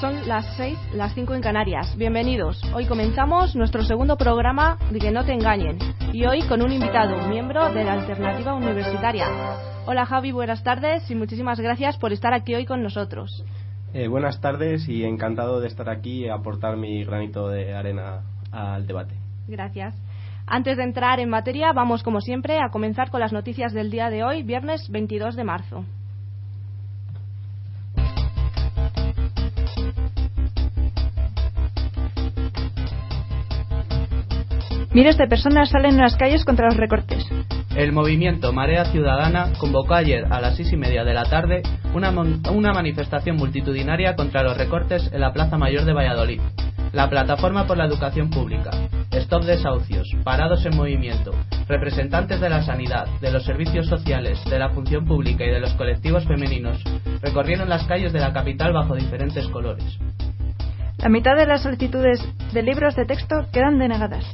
Las 6, las 5 en Canarias. Bienvenidos. Hoy comenzamos nuestro segundo programa de Que no te engañen. Y hoy con un invitado, miembro de la Alternativa Universitaria. Hola Javi, buenas tardes y muchísimas gracias por estar aquí hoy con nosotros. Eh, buenas tardes y encantado de estar aquí y aportar mi granito de arena al debate. Gracias. Antes de entrar en materia, vamos como siempre a comenzar con las noticias del día de hoy, viernes 22 de marzo. Miles de personas salen en las calles contra los recortes. El movimiento Marea Ciudadana convocó ayer a las seis y media de la tarde una, una manifestación multitudinaria contra los recortes en la Plaza Mayor de Valladolid. La Plataforma por la Educación Pública, Stop Desahucios, Parados en Movimiento, representantes de la sanidad, de los servicios sociales, de la función pública y de los colectivos femeninos recorrieron las calles de la capital bajo diferentes colores. La mitad de las solicitudes de libros de texto quedan denegadas.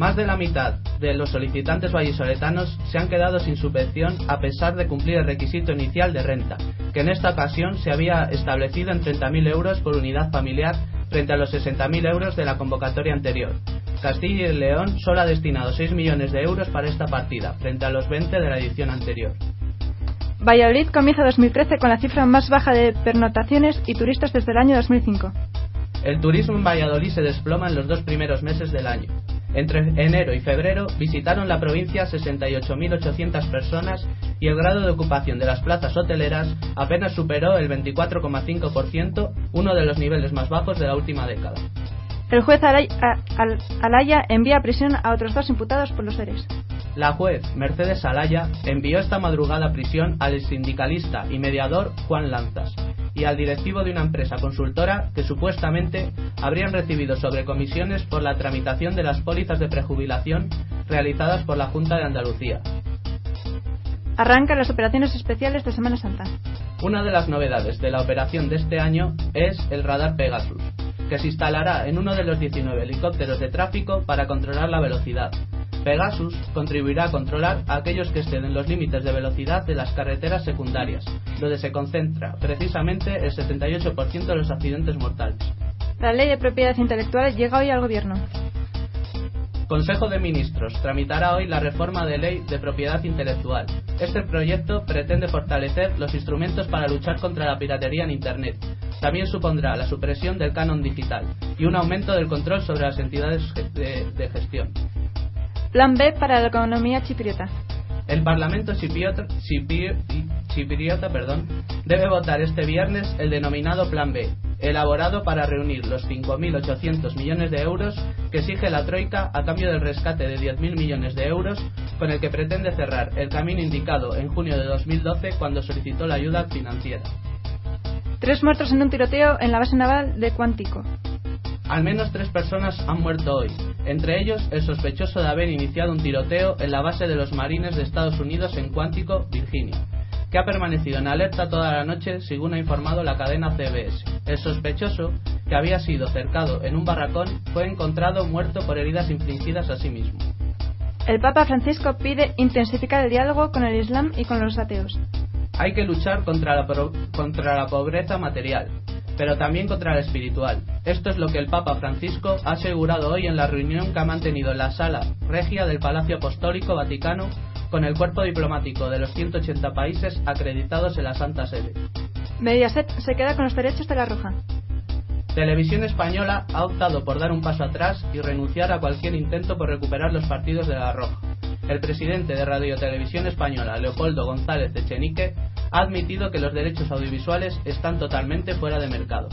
Más de la mitad de los solicitantes vallisoletanos se han quedado sin subvención a pesar de cumplir el requisito inicial de renta, que en esta ocasión se había establecido en 30.000 euros por unidad familiar frente a los 60.000 euros de la convocatoria anterior. Castilla y León solo ha destinado 6 millones de euros para esta partida, frente a los 20 de la edición anterior. Valladolid comienza 2013 con la cifra más baja de pernotaciones y turistas desde el año 2005. El turismo en Valladolid se desploma en los dos primeros meses del año. Entre enero y febrero visitaron la provincia 68.800 personas y el grado de ocupación de las plazas hoteleras apenas superó el 24,5%, uno de los niveles más bajos de la última década. El juez Alaya envía a prisión a otros dos imputados por los seres. La juez Mercedes Alaya envió esta madrugada a prisión al sindicalista y mediador Juan Lanzas y al directivo de una empresa consultora que supuestamente habrían recibido sobrecomisiones por la tramitación de las pólizas de prejubilación realizadas por la Junta de Andalucía. Arrancan las operaciones especiales de Semana Santa. Una de las novedades de la operación de este año es el radar Pegasus, que se instalará en uno de los 19 helicópteros de tráfico para controlar la velocidad, Pegasus contribuirá a controlar a aquellos que exceden los límites de velocidad de las carreteras secundarias, donde se concentra precisamente el 78% de los accidentes mortales. La ley de propiedad intelectual llega hoy al Gobierno. Consejo de Ministros tramitará hoy la reforma de ley de propiedad intelectual. Este proyecto pretende fortalecer los instrumentos para luchar contra la piratería en Internet. También supondrá la supresión del canon digital y un aumento del control sobre las entidades de, gestión. Plan B para la economía chipriota. El Parlamento chipriota, perdón, debe votar este viernes el denominado Plan B, elaborado para reunir los 5.800 millones de euros que exige la Troika a cambio del rescate de 10.000 millones de euros con el que pretende cerrar el camino indicado en junio de 2012 cuando solicitó la ayuda financiera. Tres muertos en un tiroteo en la base naval de Cuántico. Al menos tres personas han muerto hoy, entre ellos el sospechoso de haber iniciado un tiroteo en la base de los marines de Estados Unidos en Cuántico, Virginia, que ha permanecido en alerta toda la noche, según ha informado la cadena CBS. El sospechoso, que había sido cercado en un barracón, fue encontrado muerto por heridas infligidas a sí mismo. El Papa Francisco pide intensificar el diálogo con el Islam y con los ateos. Hay que luchar contra la, contra la pobreza material, pero también contra el espiritual. Esto es lo que el Papa Francisco ha asegurado hoy en la reunión que ha mantenido en la sala regia del Palacio Apostólico Vaticano con el cuerpo diplomático de los 180 países acreditados en la Santa Sede. Mediaset se queda con los derechos de la Roja. Televisión Española ha optado por dar un paso atrás y renunciar a cualquier intento por recuperar los partidos de la Roja. El presidente de Radio Televisión Española, Leopoldo González Echenique, ha admitido que los derechos audiovisuales están totalmente fuera de mercado.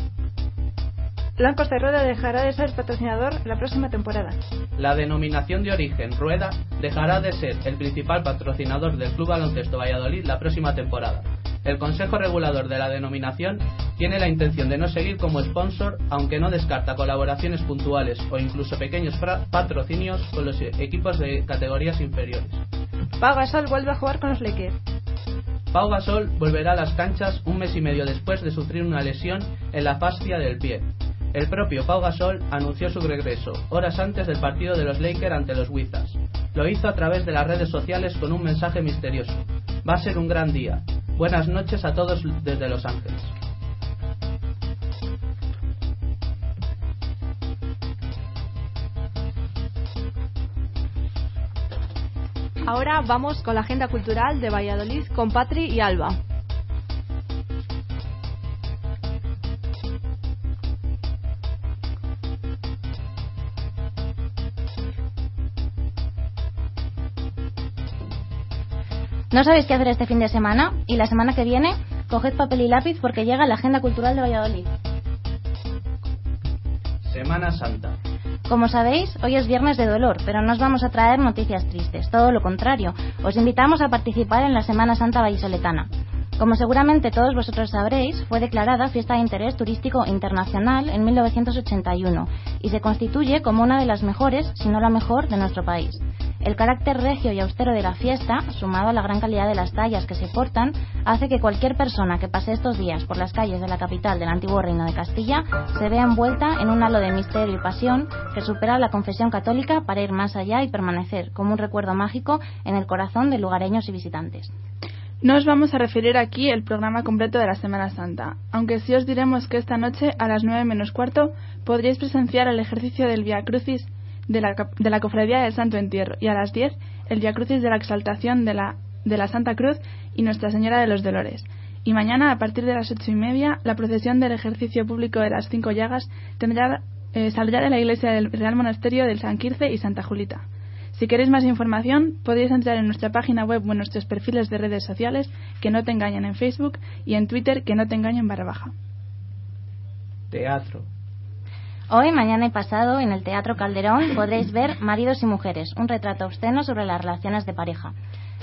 Blancos de Rueda dejará de ser patrocinador la próxima temporada. La denominación de origen Rueda dejará de ser el principal patrocinador del Club Baloncesto Valladolid la próxima temporada. El Consejo Regulador de la denominación tiene la intención de no seguir como sponsor, aunque no descarta colaboraciones puntuales o incluso pequeños patrocinios con los equipos de categorías inferiores. Pau Gasol vuelve a jugar con los Lakers. Pau Gasol volverá a las canchas un mes y medio después de sufrir una lesión en la fascia del pie. El propio Pau Gasol anunció su regreso horas antes del partido de los Lakers ante los Wizards. Lo hizo a través de las redes sociales con un mensaje misterioso. Va a ser un gran día. Buenas noches a todos desde Los Ángeles. Ahora vamos con la agenda cultural de Valladolid con Patri y Alba. ¿No sabéis qué hacer este fin de semana? Y la semana que viene, coged papel y lápiz porque llega la Agenda Cultural de Valladolid. Semana Santa. Como sabéis, hoy es viernes de dolor, pero no os vamos a traer noticias tristes, todo lo contrario. Os invitamos a participar en la Semana Santa Vallisoletana. Como seguramente todos vosotros sabréis, fue declarada fiesta de interés turístico internacional en 1981 y se constituye como una de las mejores, si no la mejor, de nuestro país. El carácter regio y austero de la fiesta, sumado a la gran calidad de las tallas que se portan, hace que cualquier persona que pase estos días por las calles de la capital del antiguo reino de Castilla se vea envuelta en un halo de misterio y pasión que supera la confesión católica para ir más allá y permanecer como un recuerdo mágico en el corazón de lugareños y visitantes. No os vamos a referir aquí el programa completo de la Semana Santa, aunque sí os diremos que esta noche a las 9 menos cuarto podréis presenciar el ejercicio del Via Crucis de la, de la Cofradía del Santo Entierro y a las 10 el Via Crucis de la Exaltación de la, de la Santa Cruz y Nuestra Señora de los Dolores. Y mañana, a partir de las ocho y media, la procesión del ejercicio público de las Cinco Llagas tendrá, eh, saldrá de la iglesia del Real Monasterio del San Quirce y Santa Julita. Si queréis más información, podéis entrar en nuestra página web o en nuestros perfiles de redes sociales que no te engañen en Facebook y en Twitter que no te engañen barra baja. Teatro. Hoy, mañana y pasado, en el Teatro Calderón podréis ver Maridos y Mujeres, un retrato obsceno sobre las relaciones de pareja.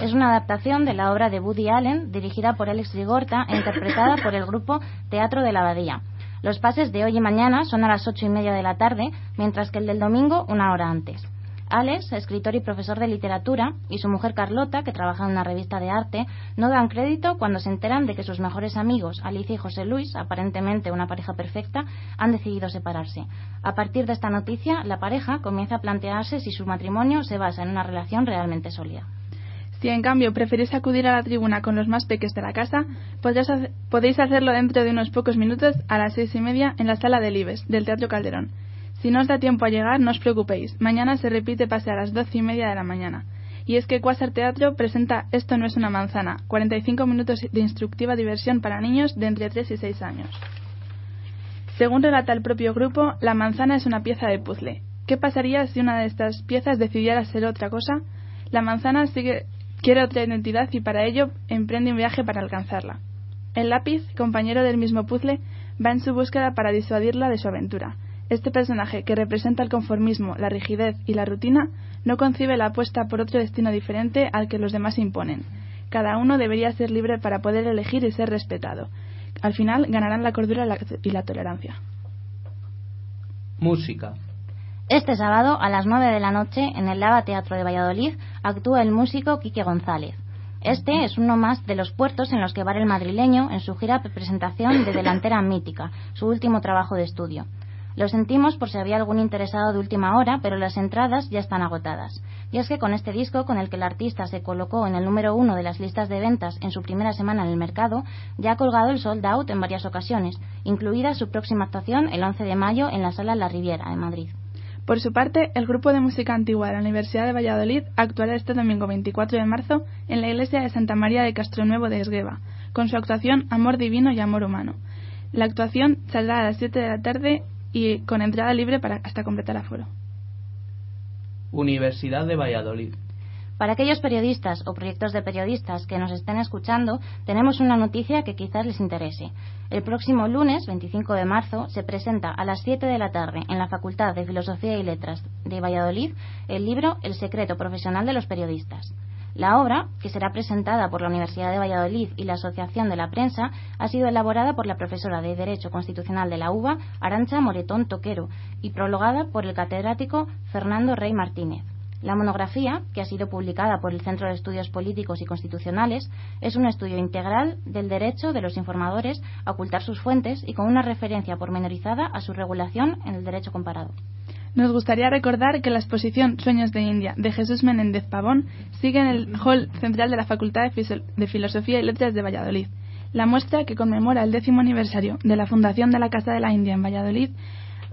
Es una adaptación de la obra de Woody Allen, dirigida por Alex Rigorta e interpretada por el grupo Teatro de la Abadía. Los pases de hoy y mañana son a las ocho y media de la tarde, mientras que el del domingo una hora antes. Alex, escritor y profesor de literatura, y su mujer Carlota, que trabaja en una revista de arte, no dan crédito cuando se enteran de que sus mejores amigos, Alicia y José Luis, aparentemente una pareja perfecta, han decidido separarse. A partir de esta noticia, la pareja comienza a plantearse si su matrimonio se basa en una relación realmente sólida. Si en cambio preferís acudir a la tribuna con los más peques de la casa, podéis hacerlo dentro de unos pocos minutos a las seis y media en la sala del IBES, del Teatro Calderón. Si no os da tiempo a llegar, no os preocupéis. Mañana se repite pase a las doce y media de la mañana. Y es que Quasar Teatro presenta Esto no es una manzana, 45 minutos de instructiva diversión para niños de entre 3 y 6 años. Según relata el propio grupo, la manzana es una pieza de puzzle. ¿Qué pasaría si una de estas piezas decidiera ser otra cosa? La manzana sigue, quiere otra identidad y para ello emprende un viaje para alcanzarla. El lápiz, compañero del mismo puzzle, va en su búsqueda para disuadirla de su aventura. Este personaje, que representa el conformismo, la rigidez y la rutina, no concibe la apuesta por otro destino diferente al que los demás imponen. Cada uno debería ser libre para poder elegir y ser respetado. Al final ganarán la cordura y la tolerancia. Música. Este sábado, a las 9 de la noche, en el Lava Teatro de Valladolid, actúa el músico Quique González. Este es uno más de los puertos en los que va el madrileño en su gira de presentación de Delantera Mítica, su último trabajo de estudio. Lo sentimos por si había algún interesado de última hora, pero las entradas ya están agotadas. Y es que con este disco, con el que el artista se colocó en el número uno de las listas de ventas en su primera semana en el mercado, ya ha colgado el sold out en varias ocasiones, incluida su próxima actuación el 11 de mayo en la Sala La Riviera, en Madrid. Por su parte, el grupo de música antigua de la Universidad de Valladolid actuará este domingo 24 de marzo en la iglesia de Santa María de Castronuevo de Esgueva, con su actuación Amor Divino y Amor Humano. La actuación saldrá a las 7 de la tarde y con entrada libre para hasta completar aforo. Universidad de Valladolid. Para aquellos periodistas o proyectos de periodistas que nos estén escuchando, tenemos una noticia que quizás les interese. El próximo lunes, 25 de marzo, se presenta a las 7 de la tarde en la Facultad de Filosofía y Letras de Valladolid el libro El secreto profesional de los periodistas. La obra, que será presentada por la Universidad de Valladolid y la Asociación de la Prensa, ha sido elaborada por la profesora de Derecho Constitucional de la UBA, Arancha Moretón Toquero, y prologada por el catedrático Fernando Rey Martínez. La monografía, que ha sido publicada por el Centro de Estudios Políticos y Constitucionales, es un estudio integral del derecho de los informadores a ocultar sus fuentes y con una referencia pormenorizada a su regulación en el derecho comparado. Nos gustaría recordar que la exposición Sueños de India de Jesús Menéndez Pavón sigue en el hall central de la Facultad de Filosofía y Letras de Valladolid. La muestra, que conmemora el décimo aniversario de la fundación de la Casa de la India en Valladolid,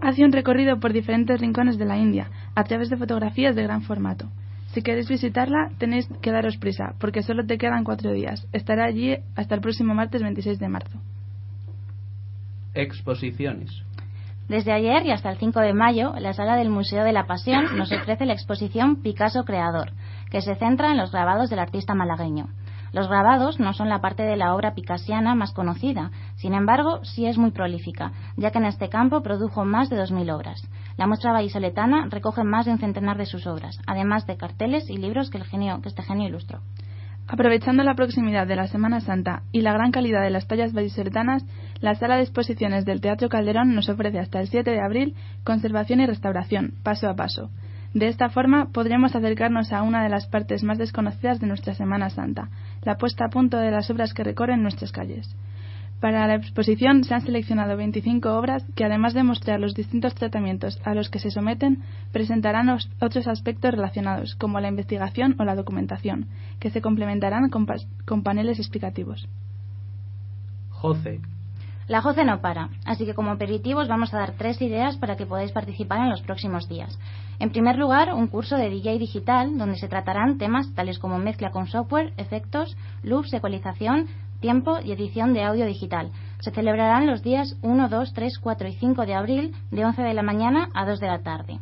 hace un recorrido por diferentes rincones de la India a través de fotografías de gran formato. Si queréis visitarla, tenéis que daros prisa, porque solo te quedan cuatro días. Estará allí hasta el próximo martes 26 de marzo. Exposiciones. Desde ayer y hasta el 5 de mayo, la sala del Museo de la Pasión nos ofrece la exposición Picasso Creador, que se centra en los grabados del artista malagueño. Los grabados no son la parte de la obra picasiana más conocida, sin embargo, sí es muy prolífica, ya que en este campo produjo más de 2.000 obras. La muestra vallisoletana recoge más de un centenar de sus obras, además de carteles y libros que, el genio, que este genio ilustró. Aprovechando la proximidad de la Semana Santa y la gran calidad de las tallas vallisoletanas, la sala de exposiciones del Teatro Calderón nos ofrece hasta el 7 de abril conservación y restauración, paso a paso. De esta forma podremos acercarnos a una de las partes más desconocidas de nuestra Semana Santa, la puesta a punto de las obras que recorren nuestras calles. Para la exposición se han seleccionado 25 obras que, además de mostrar los distintos tratamientos a los que se someten, presentarán otros aspectos relacionados, como la investigación o la documentación, que se complementarán con, con paneles explicativos. Jose. La JOCE no para, así que como aperitivos vamos a dar tres ideas para que podáis participar en los próximos días. En primer lugar, un curso de DJ digital donde se tratarán temas tales como mezcla con software, efectos, loops, ecualización, tiempo y edición de audio digital. Se celebrarán los días 1, 2, 3, 4 y 5 de abril de 11 de la mañana a 2 de la tarde.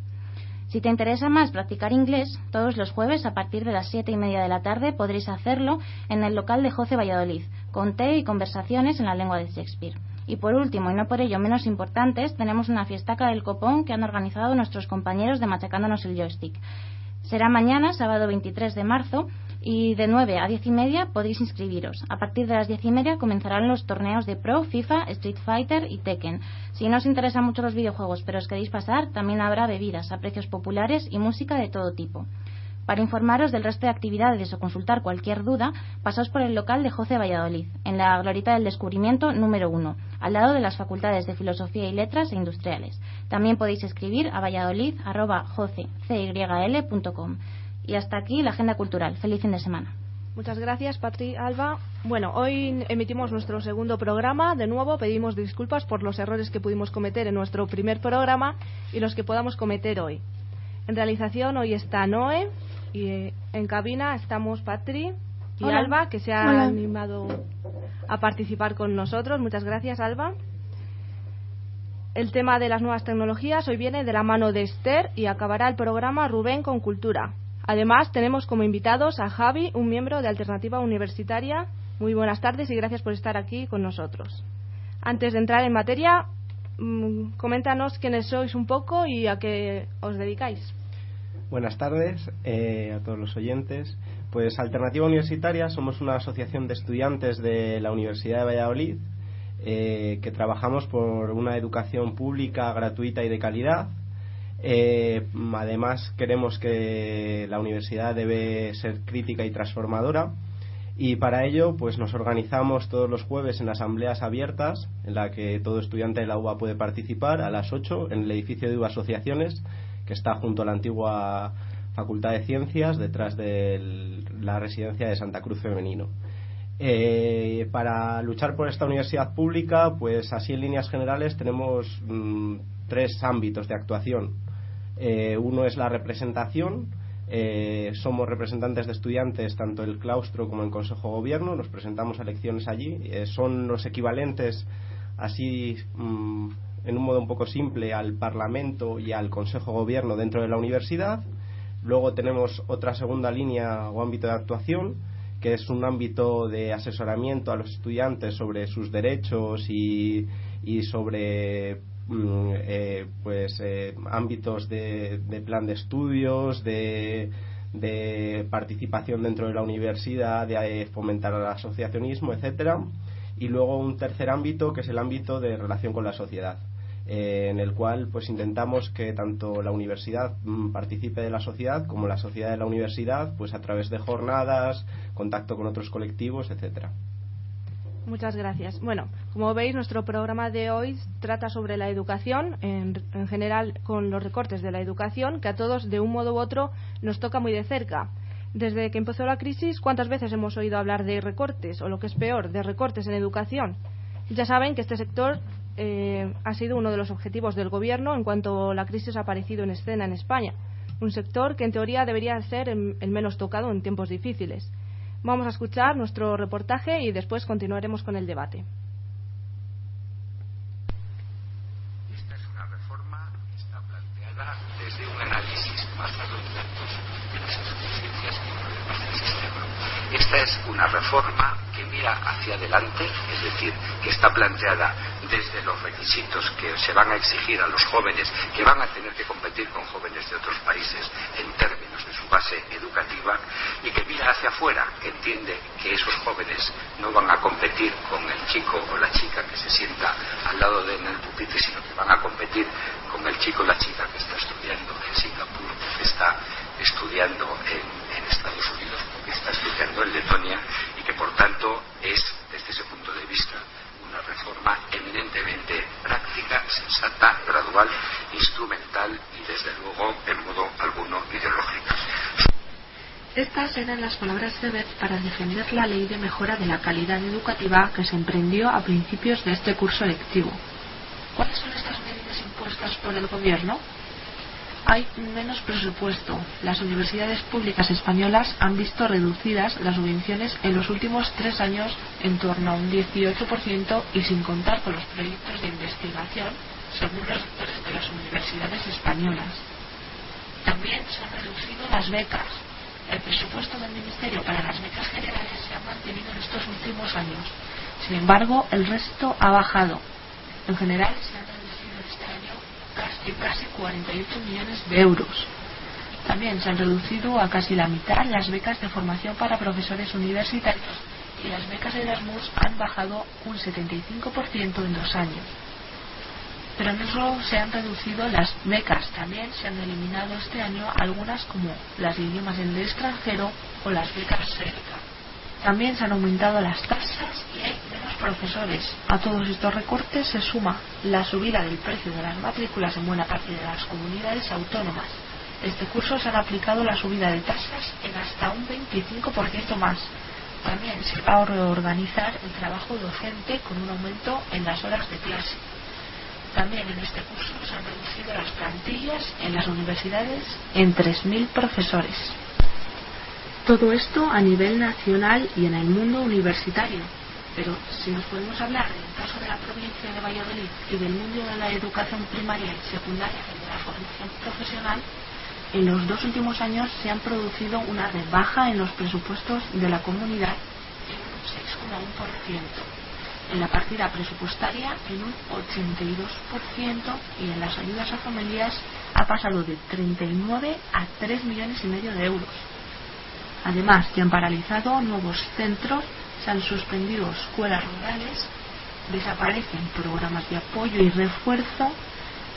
Si te interesa más practicar inglés, todos los jueves a partir de las 7 y media de la tarde podréis hacerlo en el local de José Valladolid, con té y conversaciones en la lengua de Shakespeare. Y por último, y no por ello menos importantes, tenemos una fiestaca del copón que han organizado nuestros compañeros de Machacándonos el Joystick. Será mañana, sábado 23 de marzo, y de 9 a 10 y media podéis inscribiros. A partir de las 10 y media comenzarán los torneos de Pro, FIFA, Street Fighter y Tekken. Si no os interesan mucho los videojuegos pero os queréis pasar, también habrá bebidas a precios populares y música de todo tipo. Para informaros del resto de actividades o consultar cualquier duda, pasaos por el local de José Valladolid, en la Glorita del Descubrimiento número 1, al lado de las Facultades de Filosofía y Letras e Industriales. También podéis escribir a valladolid.com. Y hasta aquí la agenda cultural. Feliz fin de semana. Muchas gracias, Patri Alba. Bueno, hoy emitimos nuestro segundo programa. De nuevo, pedimos disculpas por los errores que pudimos cometer en nuestro primer programa y los que podamos cometer hoy. En realización, hoy está Noé y en cabina estamos Patri y Alba, que se ha animado a participar con nosotros. Muchas gracias, Alba. El tema de las nuevas tecnologías hoy viene de la mano de Esther y acabará el programa Rubén con Cultura. Además, tenemos como invitados a Javi, un miembro de Alternativa Universitaria. Muy buenas tardes y gracias por estar aquí con nosotros. Antes de entrar en materia, mm, coméntanos quiénes sois un poco y a qué os dedicáis. Buenas tardes eh, a todos los oyentes. Pues Alternativa Universitaria somos una asociación de estudiantes de la Universidad de Valladolid eh, que trabajamos por una educación pública, gratuita y de calidad eh, además, queremos que la universidad debe ser crítica y transformadora. Y para ello, pues nos organizamos todos los jueves en asambleas abiertas, en la que todo estudiante de la UBA puede participar, a las 8, en el edificio de UBA Asociaciones, que está junto a la antigua Facultad de Ciencias, detrás de la residencia de Santa Cruz Femenino. Eh, para luchar por esta universidad pública, pues así en líneas generales tenemos mm, tres ámbitos de actuación. Eh, uno es la representación. Eh, somos representantes de estudiantes tanto el claustro como el Consejo de Gobierno. Nos presentamos a elecciones allí. Son los equivalentes, así mm, en un modo un poco simple, al Parlamento y al Consejo Gobierno dentro de la universidad. Luego tenemos otra segunda línea o ámbito de actuación, que es un ámbito de asesoramiento a los estudiantes sobre sus derechos y, sobre mm, eh, pues eh, ámbitos de, plan de estudios, de, de, participación dentro de la universidad, de fomentar el asociacionismo, etcétera. Y luego un tercer ámbito que es el ámbito de relación con la sociedad eh, en el cual pues intentamos que tanto la universidad mm, participe de la sociedad como la sociedad de la universidad pues a través de jornadas, contacto con otros colectivos, etcétera. Muchas gracias. Bueno, como veis, nuestro programa de hoy trata sobre la educación, en, en, general con los recortes de la educación, que a todos, de un modo u otro, nos toca muy de cerca. Desde que empezó la crisis, ¿cuántas veces hemos oído hablar de recortes, o lo que es peor, de recortes en educación? Ya saben que este sector eh, ha sido uno de los objetivos del Gobierno en cuanto la crisis ha aparecido en escena en España, un sector que en teoría debería ser el menos tocado en tiempos difíciles. Vamos a escuchar nuestro reportaje y después continuaremos con el debate. Esta es una reforma que está planteada desde un análisis en datos de las insuficiencias y problemas del sistema. Esta es una reforma que mira hacia adelante, es decir, que está planteada desde los requisitos que se van a exigir a los jóvenes que van a tener que competir con jóvenes de otros países en términos de su base educativa y que mira hacia afuera, que entiende que esos jóvenes no van a competir con el chico o la chica que se sienta al lado de en el pupitre, sino que van a competir con el chico o la chica que está estudiando en Singapur, que está estudiando en, Estados Unidos, que está estudiando en Letonia y que por tanto es desde ese punto de vista una reforma eminentemente práctica, sensata, gradual, instrumental y desde luego modo alguno. Estas eran las palabras de Beth para defender la ley de mejora de la calidad educativa que se emprendió a principios de este curso lectivo. ¿Cuáles son estas medidas impuestas por el Gobierno? Hay menos presupuesto. Las universidades públicas españolas han visto reducidas las subvenciones en los últimos tres años en torno a un 18% y sin contar con los proyectos de investigación según los de las universidades españolas. También se han reducido las becas. El presupuesto del Ministerio para las becas generales se ha mantenido en estos últimos años. Sin embargo, el resto ha bajado. En general, se han casi, casi 48 millones de euros. También se han reducido a casi la mitad las becas de formación para profesores universitarios y las becas de Erasmus han bajado un 75% en dos años. Pero no solo se han reducido las becas, también se han eliminado este año algunas como las de idiomas en el extranjero o las becas CERCA. También se han aumentado las tasas y hay profesores. A todos estos recortes se suma la subida del precio de las matrículas en buena parte de las comunidades autónomas. Este curso se han aplicado la subida de tasas en hasta un 25% más. También se va a reorganizar el trabajo docente con un aumento en las horas de clase. También en este curso se han reducido las plantillas en las universidades en 3.000 profesores. Todo esto a nivel nacional y en el mundo universitario. Pero si nos podemos hablar del caso de la provincia de Valladolid y del mundo de la educación primaria y secundaria y de la formación profesional, en los dos últimos años se han producido una rebaja en los presupuestos de la comunidad en un 6,1%, en la partida presupuestaria en un 82% y en las ayudas a familias ha pasado de 39 a 3 millones y medio de euros. Además, se han paralizado nuevos centros, se han suspendido escuelas rurales, desaparecen programas de apoyo y refuerzo,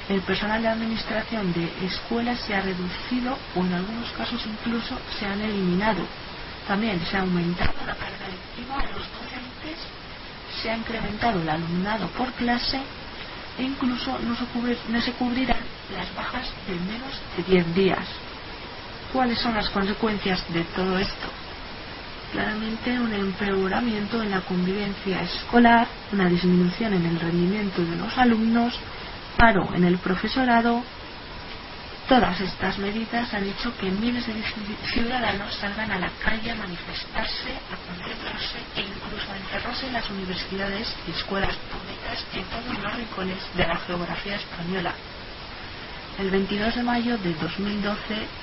el personal de administración de escuelas se ha reducido o en algunos casos incluso se han eliminado. También se ha aumentado la carga lectiva a los docentes, se ha incrementado el alumnado por clase e incluso no se, cubrirán las bajas de menos de 10 días. ¿Cuáles son las consecuencias de todo esto? Claramente un empeoramiento en la convivencia escolar, una disminución en el rendimiento de los alumnos, paro en el profesorado. Todas estas medidas han hecho que miles de ciudadanos salgan a la calle a manifestarse, a concentrarse e incluso a encerrarse en las universidades y escuelas públicas en todos los rincones de la geografía española. El 22 de mayo de 2012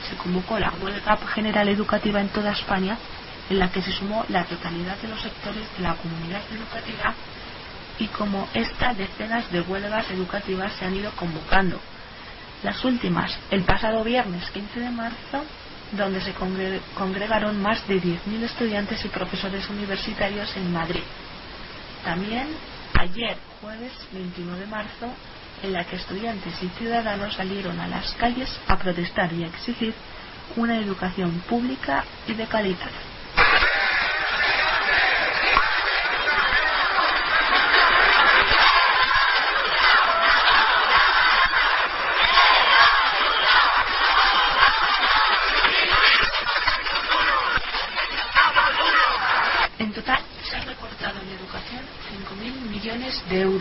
se convocó la huelga general educativa en toda España, en la que se sumó la totalidad de los sectores de la comunidad educativa y como esta decenas de huelgas educativas se han ido convocando. Las últimas, el pasado viernes 15 de marzo, donde se congregaron más de 10.000 estudiantes y profesores universitarios en Madrid. También ayer, jueves 21 de marzo, en la que estudiantes y ciudadanos salieron a las calles a protestar y a exigir una educación pública y de calidad.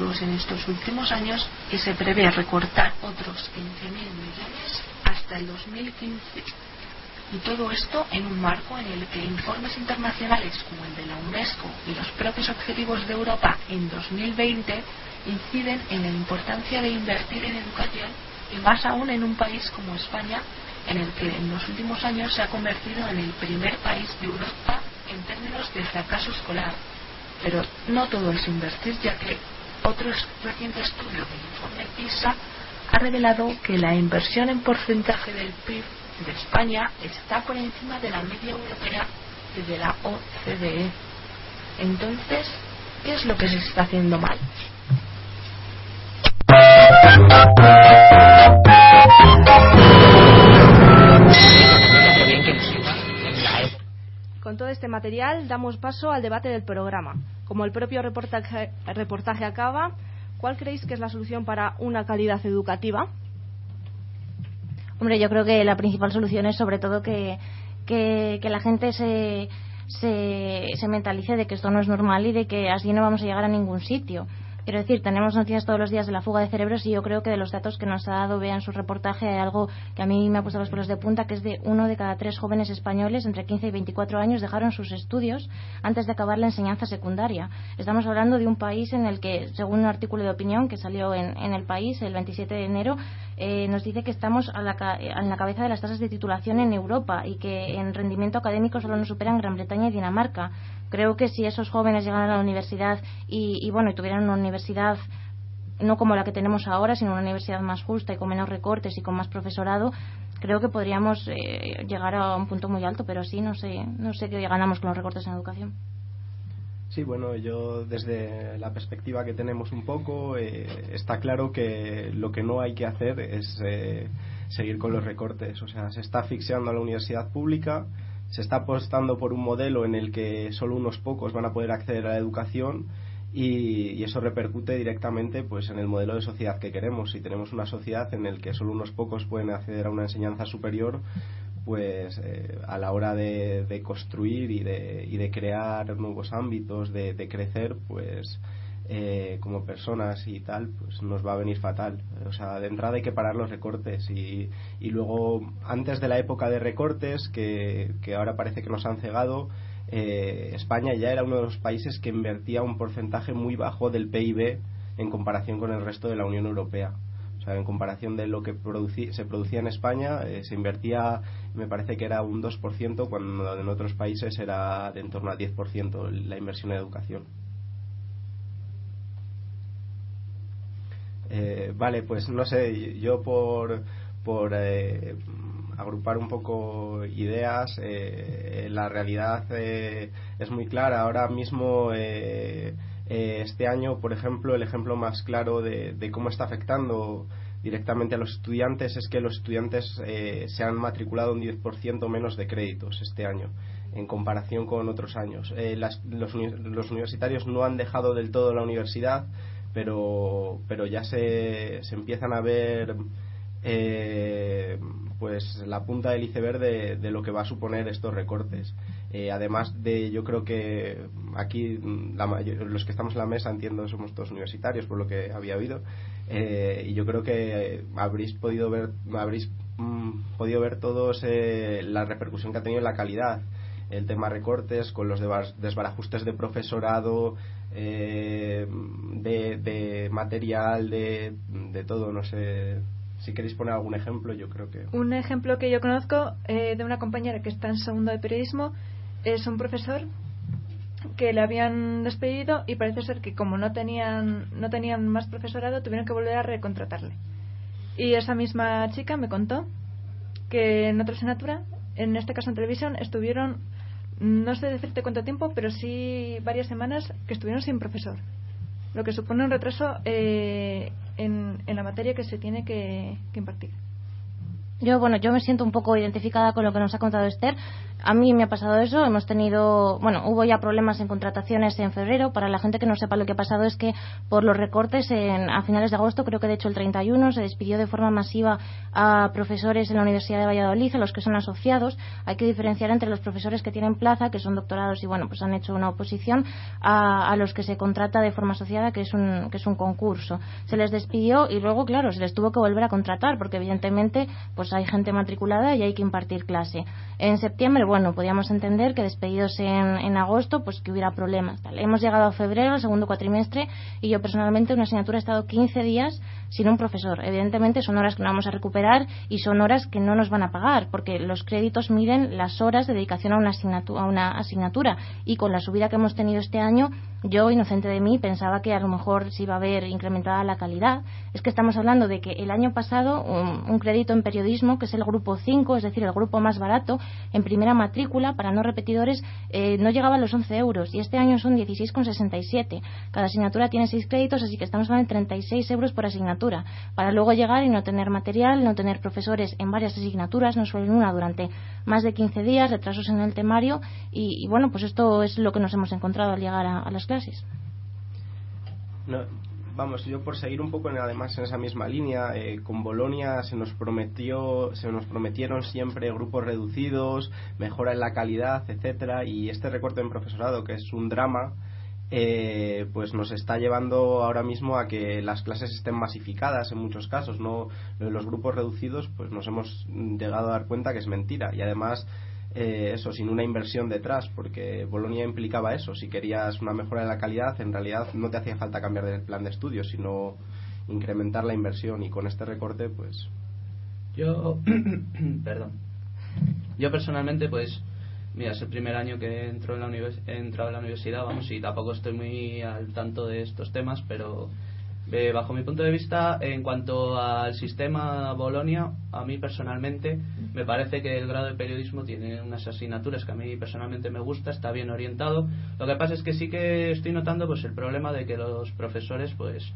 En estos últimos años y se prevé recortar otros 15.000 millones hasta el 2015. Y todo esto en un marco en el que informes internacionales como el de la UNESCO y los propios objetivos de Europa en 2020 inciden en la importancia de invertir en educación y más aún en un país como España en el que en los últimos años se ha convertido en el primer país de Europa en términos de fracaso escolar. Pero no todo es invertir, ya que otro reciente estudio del informe PISA ha revelado que la inversión en porcentaje del PIB de España está por encima de la media europea y de la OCDE. Entonces, ¿qué es lo que se está haciendo mal? Con todo este material damos paso al debate del programa. Como el propio reportaje, acaba, ¿cuál creéis que es la solución para una calidad educativa? Hombre, yo creo que la principal solución es sobre todo que, que, que la gente se, se, se mentalice de que esto no es normal y de que así no vamos a llegar a ningún sitio. Quiero decir, tenemos noticias todos los días de la fuga de cerebros y yo creo que de los datos que nos ha dado Bea en su reportaje hay algo que a mí me ha puesto los pelos de punta, que es de uno de cada tres jóvenes españoles entre 15 y 24 años dejaron sus estudios antes de acabar la enseñanza secundaria. Estamos hablando de un país en el que, según un artículo de opinión que salió en, en el país el 27 de enero, eh, nos dice que estamos a la, en la cabeza de las tasas de titulación en Europa y que en rendimiento académico solo nos superan Gran Bretaña y Dinamarca creo que si esos jóvenes llegan a la universidad y, bueno y tuvieran una universidad no como la que tenemos ahora sino una universidad más justa y con menos recortes y con más profesorado creo que podríamos eh, llegar a un punto muy alto pero sí no sé no sé qué ganamos con los recortes en educación Sí, bueno, yo desde la perspectiva que tenemos un poco, eh, está claro que lo que no hay que hacer es eh, seguir con los recortes. O sea, se está asfixiando a la universidad pública, se está apostando por un modelo en el que solo unos pocos van a poder acceder a la educación y, eso repercute directamente pues en el modelo de sociedad que queremos. Si tenemos una sociedad en la que solo unos pocos pueden acceder a una enseñanza superior, pues eh, a la hora de, construir y de, y de, crear nuevos ámbitos, de, de crecer, pues eh, como personas y tal, pues nos va a venir fatal. O sea, de entrada hay que parar los recortes y, y luego, antes de la época de recortes, que, que ahora parece que nos han cegado, eh, España ya era uno de los países que invertía un porcentaje muy bajo del PIB en comparación con el resto de la Unión Europea. O sea, en comparación de lo que se producía en España, eh, se invertía, me parece que era un 2%, cuando en otros países era de en torno al 10% la inversión en educación. Eh, vale, pues no sé, yo por, por eh, agrupar un poco ideas, eh, la realidad es muy clara. Ahora mismo, este año, por ejemplo, el ejemplo más claro de, cómo está afectando directamente a los estudiantes es que los estudiantes se han matriculado un 10% menos de créditos este año en comparación con otros años. los, los universitarios no han dejado del todo la universidad, pero, pero ya se, se empiezan a ver eh, pues la punta del iceberg de, lo que va a suponer estos recortes. Eh, además de, yo creo que aquí los que estamos en la mesa entiendo somos todos universitarios por lo que había oído eh, y yo creo que habréis podido ver habréis mm, podido ver todos la repercusión que ha tenido en la calidad el tema recortes con los desbarajustes de profesorado eh, de, material, de, de todo, no sé. si queréis poner algún ejemplo, yo creo que. Un ejemplo que yo conozco eh, de una compañera que está en segundo de periodismo es un profesor que le habían despedido y parece ser que como no tenían no tenían más profesorado tuvieron que volver a recontratarle y esa misma chica me contó que en otra asignatura en este caso en televisión estuvieron no sé decirte cuánto tiempo pero sí varias semanas que estuvieron sin profesor lo que supone un retraso eh, en, la materia que se tiene que, que impartir yo, bueno, yo me siento un poco identificada con lo que nos ha contado Esther. A mí me ha pasado eso. Hemos tenido, bueno, hubo ya problemas en contrataciones en febrero. Para la gente que no sepa lo que ha pasado es que por los recortes en, a finales de agosto, creo que de hecho el 31, se despidió de forma masiva a profesores en la Universidad de Valladolid, a los que son asociados. Hay que diferenciar entre los profesores que tienen plaza, que son doctorados y bueno, pues han hecho una oposición, a, a los que se contrata de forma asociada, que es un, que es un concurso. Se les despidió y luego, claro, se les tuvo que volver a contratar, porque evidentemente, pues hay gente matriculada y hay que impartir clase. En septiembre, bueno, podíamos entender que despedidos en, en agosto, pues que hubiera problemas. Tal. Hemos llegado a febrero, el segundo cuatrimestre, y yo personalmente una asignatura he estado 15 días sin un profesor. Evidentemente son horas que no vamos a recuperar y son horas que no nos van a pagar, porque los créditos miden las horas de dedicación a una asignatura, a una asignatura. y con la subida que hemos tenido este año, yo, inocente de mí, pensaba que a lo mejor se iba a ver incrementada la calidad. Es que estamos hablando de que el año pasado un, un crédito en periodismo, que es el grupo 5, es decir, el grupo más barato, en primera matrícula para no repetidores, eh, no llegaba a los 11 euros y este año son 16,67. Cada asignatura tiene 6 créditos, así que estamos hablando de 36 euros por asignatura. Para luego llegar y no tener material, no tener profesores en varias asignaturas, no solo en una, durante más de 15 días, retrasos en el temario y, bueno, pues esto es lo que nos hemos encontrado al llegar a, las clases. Vamos, yo por seguir un poco en, además en esa misma línea, eh, con Bolonia se nos prometió, se nos prometieron siempre grupos reducidos, mejora en la calidad, etcétera, y este recorte en profesorado, que es un drama, eh, pues nos está llevando ahora mismo a que las clases estén masificadas en muchos casos, no los grupos reducidos, pues nos hemos llegado a dar cuenta que es mentira y además eh, eso, sin una inversión detrás, porque Bolonia implicaba eso. Si querías una mejora de la calidad, en realidad no te hacía falta cambiar de plan de estudios, sino incrementar la inversión. Y con este recorte, pues. Yo. perdón. Yo personalmente, pues. Mira, es el primer año que entro en la he entrado en la universidad, vamos, y tampoco estoy muy al tanto de estos temas, pero eh, bajo mi punto de vista, en cuanto al sistema Bolonia, a mí personalmente me parece que el grado de periodismo tiene unas asignaturas que a mí personalmente me gusta, está bien orientado. Lo que pasa es que sí que estoy notando pues el problema de que los profesores, pues,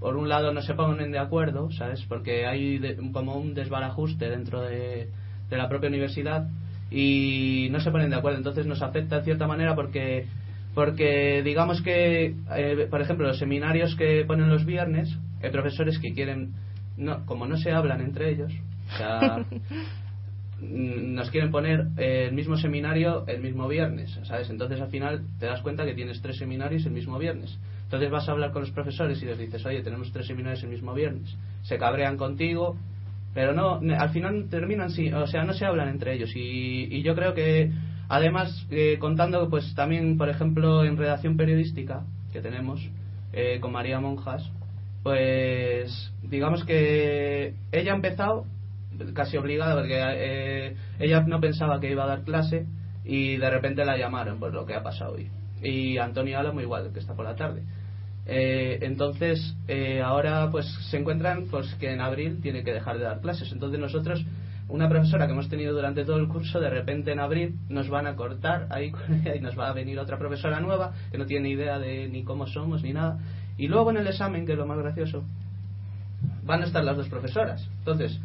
por un lado no se ponen de acuerdo, ¿sabes? Porque hay de, como un desbarajuste dentro de, de la propia universidad y no se ponen de acuerdo. Entonces nos afecta de cierta manera porque porque digamos que, eh, por ejemplo, los seminarios que ponen los viernes, hay profesores que quieren, no, como no se hablan entre ellos, o sea, nos quieren poner el mismo seminario el mismo viernes, ¿sabes? Entonces al final te das cuenta que tienes tres seminarios el mismo viernes. Entonces vas a hablar con los profesores y les dices, oye, tenemos tres seminarios el mismo viernes. Se cabrean contigo, pero no, al final terminan, sí, o sea, no se hablan entre ellos. Y, y yo creo que Además, eh, contando pues también, por ejemplo, en redacción periodística que tenemos eh, con María Monjas, pues digamos que ella ha empezado casi obligada porque eh, ella no pensaba que iba a dar clase y de repente la llamaron por lo que ha pasado hoy. Y Antonio Álamo igual, que está por la tarde. Eh, entonces, eh, ahora pues se encuentran pues que en abril tiene que dejar de dar clases. Entonces nosotros una profesora que hemos tenido durante todo el curso, de repente en abril nos van a cortar ahí y nos va a venir otra profesora nueva que no tiene idea de ni cómo somos ni nada. Y luego en el examen, que es lo más gracioso, van a estar las dos profesoras. Entonces,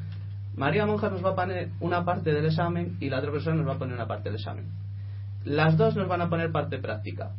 María Monja nos va a poner una parte del examen y la otra profesora nos va a poner una parte del examen. Las dos nos van a poner parte práctica.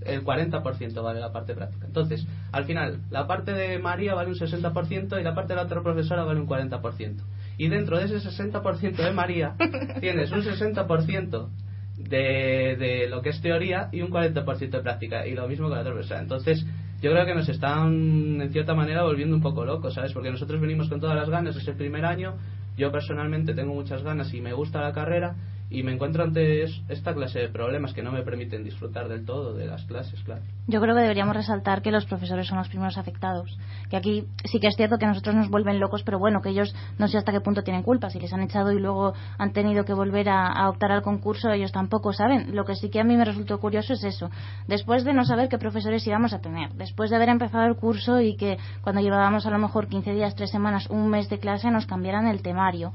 El 40% vale la parte práctica. Entonces, al final, la parte de María vale un 60% y la parte de la otra profesora vale un 40% y dentro de ese 60% de María tienes un 60% de, de lo que es teoría y un 40% de práctica y lo mismo con la otra persona. Entonces, yo creo que nos están en cierta manera volviendo un poco locos, ¿sabes? Porque nosotros venimos con todas las ganas, es el primer año, yo personalmente tengo muchas ganas y me gusta la carrera y me encuentro ante esta clase de problemas que no me permiten disfrutar del todo de las clases, claro. Yo creo que deberíamos resaltar que los profesores son los primeros afectados. Que aquí sí que es cierto que a nosotros nos vuelven locos, pero bueno, que ellos no sé hasta qué punto tienen culpa. Si les han echado y luego han tenido que volver a, optar al concurso, ellos tampoco saben. Lo que sí que a mí me resultó curioso es eso. Después de no saber qué profesores íbamos a tener, después de haber empezado el curso y que cuando llevábamos a lo mejor 15 días, 3 semanas, un mes de clase, nos cambiaran el temario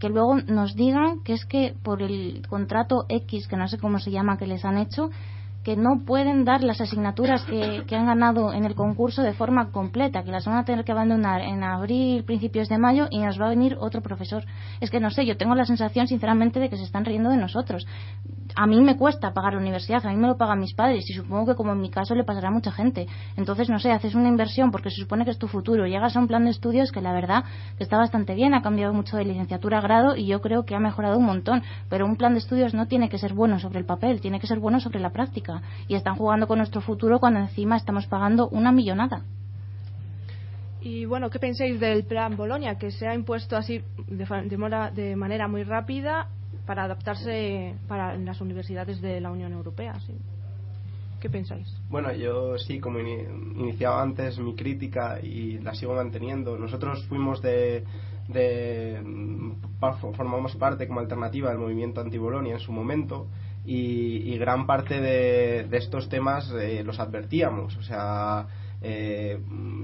que luego nos digan que es que por el contrato X, que no sé cómo se llama, que les han hecho, que no pueden dar las asignaturas que, han ganado en el concurso de forma completa, que las van a tener que abandonar en abril, principios de mayo y nos va a venir otro profesor. Es que no sé, yo tengo la sensación sinceramente de que se están riendo de nosotros. A mí me cuesta pagar la universidad, a mí me lo pagan mis padres y supongo que como en mi caso le pasará a mucha gente. Entonces, no sé, haces una inversión porque se supone que es tu futuro, llegas a un plan de estudios que la verdad está bastante bien, ha cambiado mucho de licenciatura a grado y yo creo que ha mejorado un montón, pero un plan de estudios no tiene que ser bueno sobre el papel, tiene que ser bueno sobre la práctica y están jugando con nuestro futuro cuando encima estamos pagando una millonada. Y bueno, ¿qué pensáis del plan Bolonia que se ha impuesto así de, de, manera muy rápida para adaptarse para las universidades de la Unión Europea? ¿Qué pensáis? Bueno, yo sí, como iniciaba antes mi crítica y la sigo manteniendo. Nosotros fuimos de, de formamos parte como alternativa del movimiento anti-Bolonia en su momento y, gran parte de, estos temas eh, los advertíamos. O sea, eh,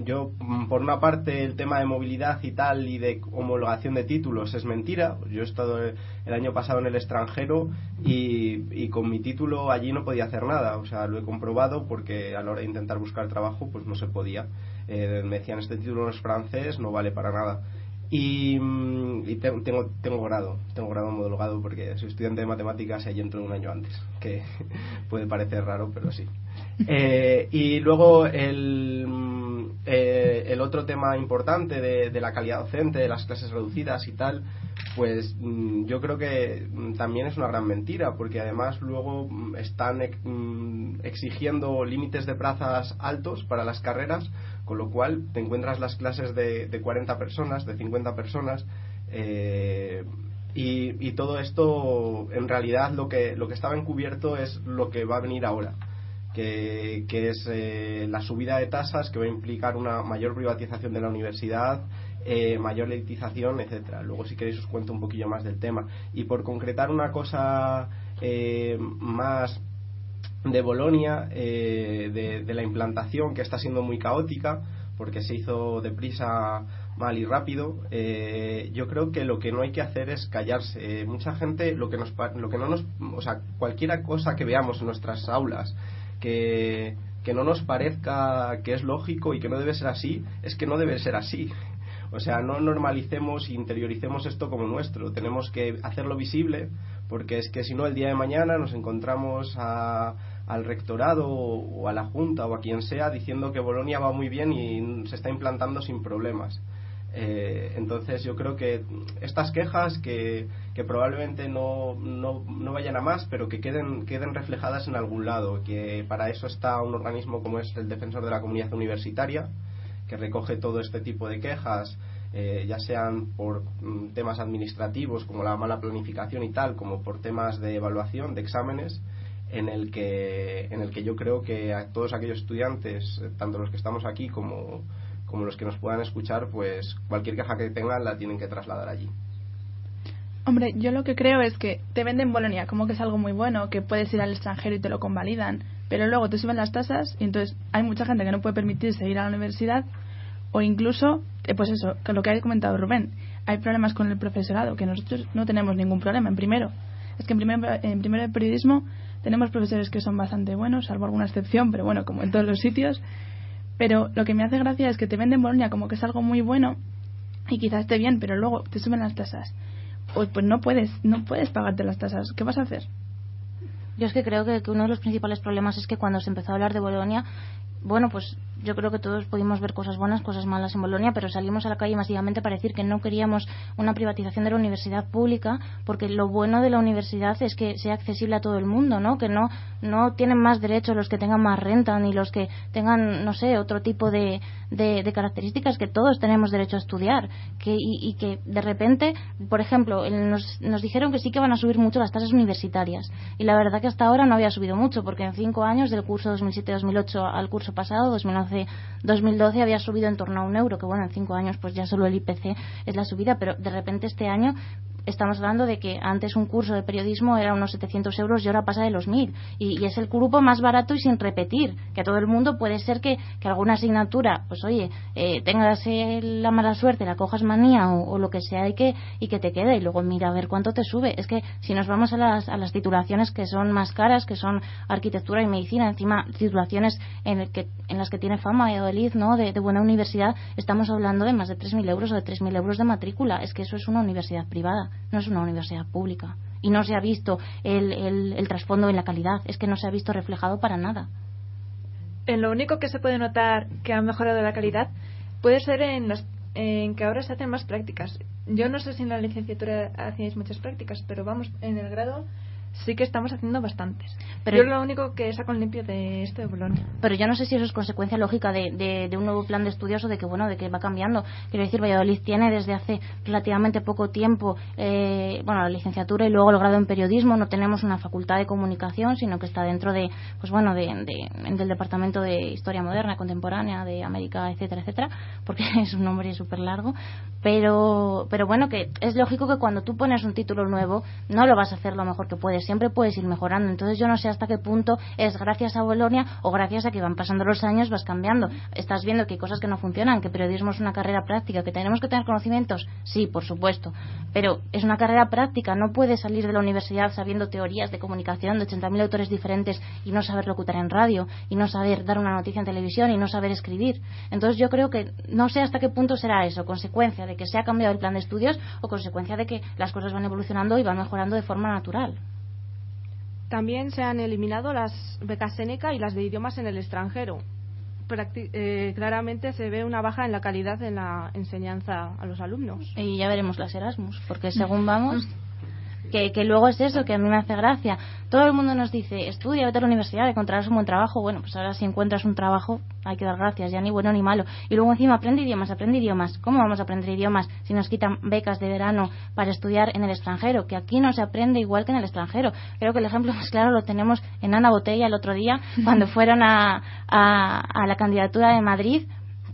yo, por una parte, el tema de movilidad y tal y de homologación de títulos es mentira. Yo he estado el año pasado en el extranjero y, con mi título allí no podía hacer nada. O sea, lo he comprobado porque a la hora de intentar buscar trabajo, pues no se podía. Eh, me decían, este título no es francés, no vale para nada. Y, mm, tengo, tengo grado, tengo grado homologado porque soy estudiante de matemáticas y allí entro un año antes, que puede parecer raro, pero sí. Eh, y luego el, mm, eh, el otro tema importante de, de, la calidad docente, de las clases reducidas y tal, pues mm, yo creo que también es una gran mentira, porque además luego están exigiendo límites de plazas altos para las carreras con lo cual te encuentras las clases de, de 40 personas, de 50 personas, eh, y, todo esto, en realidad, lo que, lo que estaba encubierto es lo que va a venir ahora, que, es eh, la subida de tasas que va a implicar una mayor privatización de la universidad, eh, mayor elitización, etcétera. Luego, si queréis, os cuento un poquillo más del tema. Y por concretar una cosa más de Bolonia, eh, de, la implantación que está siendo muy caótica, porque se hizo deprisa, mal y rápido. Eh, yo creo que lo que no hay que hacer es callarse. Eh, mucha gente, lo que, nos, lo que no nos. O sea, cualquier cosa que veamos en nuestras aulas que, que no nos parezca que es lógico y que no debe ser así, es que no debe ser así. O sea, no normalicemos e interioricemos esto como nuestro. Tenemos que hacerlo visible, porque es que si no, el día de mañana nos encontramos a al rectorado o a la junta o a quien sea diciendo que Bolonia va muy bien y se está implantando sin problemas. Eh, entonces yo creo que estas quejas que, probablemente no, no, no, vayan a más, pero que queden, queden reflejadas en algún lado, que para eso está un organismo como es el Defensor de la Comunidad Universitaria, que recoge todo este tipo de quejas, eh, ya sean por mm, temas administrativos como la mala planificación y tal, como por temas de evaluación, de exámenes, en el que en el que yo creo que a todos aquellos estudiantes tanto los que estamos aquí como, como los que nos puedan escuchar pues cualquier queja que tengan la tienen que trasladar allí Hombre, yo lo que creo es que te venden Bolonia como que es algo muy bueno, que puedes ir al extranjero y te lo convalidan, pero luego te suben las tasas y entonces hay mucha gente que no puede permitirse ir a la universidad o incluso, eh, pues eso, que lo que ha comentado Rubén, hay problemas con el profesorado, que nosotros no tenemos ningún problema en primero. Es que en primero, en primero de periodismo tenemos profesores que son bastante buenos, salvo alguna excepción, pero bueno, como en todos los sitios. Pero lo que me hace gracia es que te venden Bolonia como que es algo muy bueno y quizás esté bien, pero luego te suben las tasas. Pues, pues no puedes, no puedes pagarte las tasas. ¿Qué vas a hacer? Yo es que creo que, uno de los principales problemas es que cuando se empezó a hablar de Bolonia, bueno, pues yo creo que todos pudimos ver cosas buenas, cosas malas en Bolonia, pero salimos a la calle masivamente para decir que no queríamos una privatización de la universidad pública, porque lo bueno de la universidad es que sea accesible a todo el mundo, ¿no? Que no, no tienen más derechos los que tengan más renta, ni los que tengan, no sé, otro tipo de, de, características, que todos tenemos derecho a estudiar. Que, y, que de repente, por ejemplo, nos, nos dijeron que sí que van a subir mucho las tasas universitarias. Y la verdad que hasta ahora no había subido mucho, porque en cinco años, del curso 2007-2008 al curso pasado, 2011-2012, había subido en torno a un euro, que bueno, en cinco años pues ya solo el IPC es la subida, pero de repente este año estamos hablando de que antes un curso de periodismo era unos 700 euros y ahora pasa de los 1000. Y, es el grupo más barato y sin repetir. Que a todo el mundo puede ser que, alguna asignatura, pues oye, eh, tengas la mala suerte, la cojas manía o, lo que sea y que, y que te quede. Y luego mira a ver cuánto te sube. Es que si nos vamos a las, a las titulaciones que son más caras, que son arquitectura y medicina, encima titulaciones en, que, en las que tiene fama Valladolid, ¿no? De, de buena universidad, estamos hablando de más de 3.000 euros o de 3.000 euros de matrícula. Es que eso es una universidad privada no es una universidad pública y no se ha visto el, el, trasfondo en la calidad, es que no se ha visto reflejado para nada. En lo único que se puede notar que ha mejorado la calidad puede ser en, las, en que ahora se hacen más prácticas. Yo no sé si en la licenciatura hacíais muchas prácticas, pero vamos, en el grado sí que estamos haciendo bastantes. Pero yo lo único que saco en limpio de esto de Bolonia. Pero yo no sé si eso es consecuencia lógica de, de, un nuevo plan de estudios o de que bueno de que va cambiando. Quiero decir, Valladolid tiene desde hace relativamente poco tiempo eh, bueno la licenciatura y luego el grado en periodismo. No tenemos una facultad de comunicación, sino que está dentro de pues bueno de, del departamento de historia moderna, contemporánea, de América, etcétera, etcétera, porque es un nombre súper largo. Pero pero bueno que es lógico que cuando tú pones un título nuevo no lo vas a hacer lo mejor que puedes siempre puedes ir mejorando. Entonces yo no sé hasta qué punto es gracias a Bolonia o gracias a que van pasando los años vas cambiando. Estás viendo que hay cosas que no funcionan, que periodismo es una carrera práctica, que tenemos que tener conocimientos, sí, por supuesto, pero es una carrera práctica. No puedes salir de la universidad sabiendo teorías de comunicación de 80.000 autores diferentes y no saber locutar en radio y no saber dar una noticia en televisión y no saber escribir. Entonces yo creo que no sé hasta qué punto será eso, consecuencia de que se ha cambiado el plan de estudios o consecuencia de que las cosas van evolucionando y van mejorando de forma natural. También se han eliminado las becas Seneca y las de idiomas en el extranjero. Eh, claramente se ve una baja en la calidad en la enseñanza a los alumnos. Y ya veremos las Erasmus, porque según vamos, que, que, luego es eso que a mí me hace gracia. Todo el mundo nos dice, estudia, vete a la universidad, encontrarás un buen trabajo. Bueno, pues ahora si encuentras un trabajo, hay que dar gracias, ya ni bueno ni malo. Y luego encima aprende idiomas, aprende idiomas. ¿Cómo vamos a aprender idiomas si nos quitan becas de verano para estudiar en el extranjero? Que aquí no se aprende igual que en el extranjero. Creo que el ejemplo más claro lo tenemos en Ana Botella el otro día, cuando fueron a, a, a la candidatura de Madrid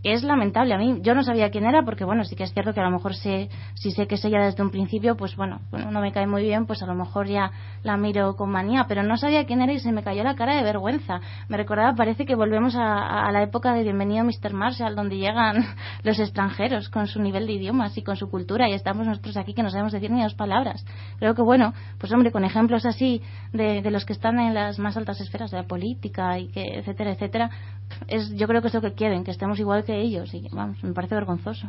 es lamentable. A mí, yo no sabía quién era, porque bueno, sí que es cierto que a lo mejor sé, si sé que es ella desde un principio, pues bueno, no me cae muy bien, pues a lo mejor ya la miro con manía, pero no sabía quién era y se me cayó la cara de vergüenza. Me recordaba, parece que volvemos a, la época de Bienvenido Mr. Marshall, donde llegan los extranjeros con su nivel de idiomas y con su cultura, y estamos nosotros aquí que no sabemos decir ni dos palabras. Creo que bueno, pues hombre, con ejemplos así de, de los que están en las más altas esferas de la política y que, etcétera, etcétera, es, yo creo que es lo que quieren, que estemos igual que ellos. Y vamos, me parece vergonzoso.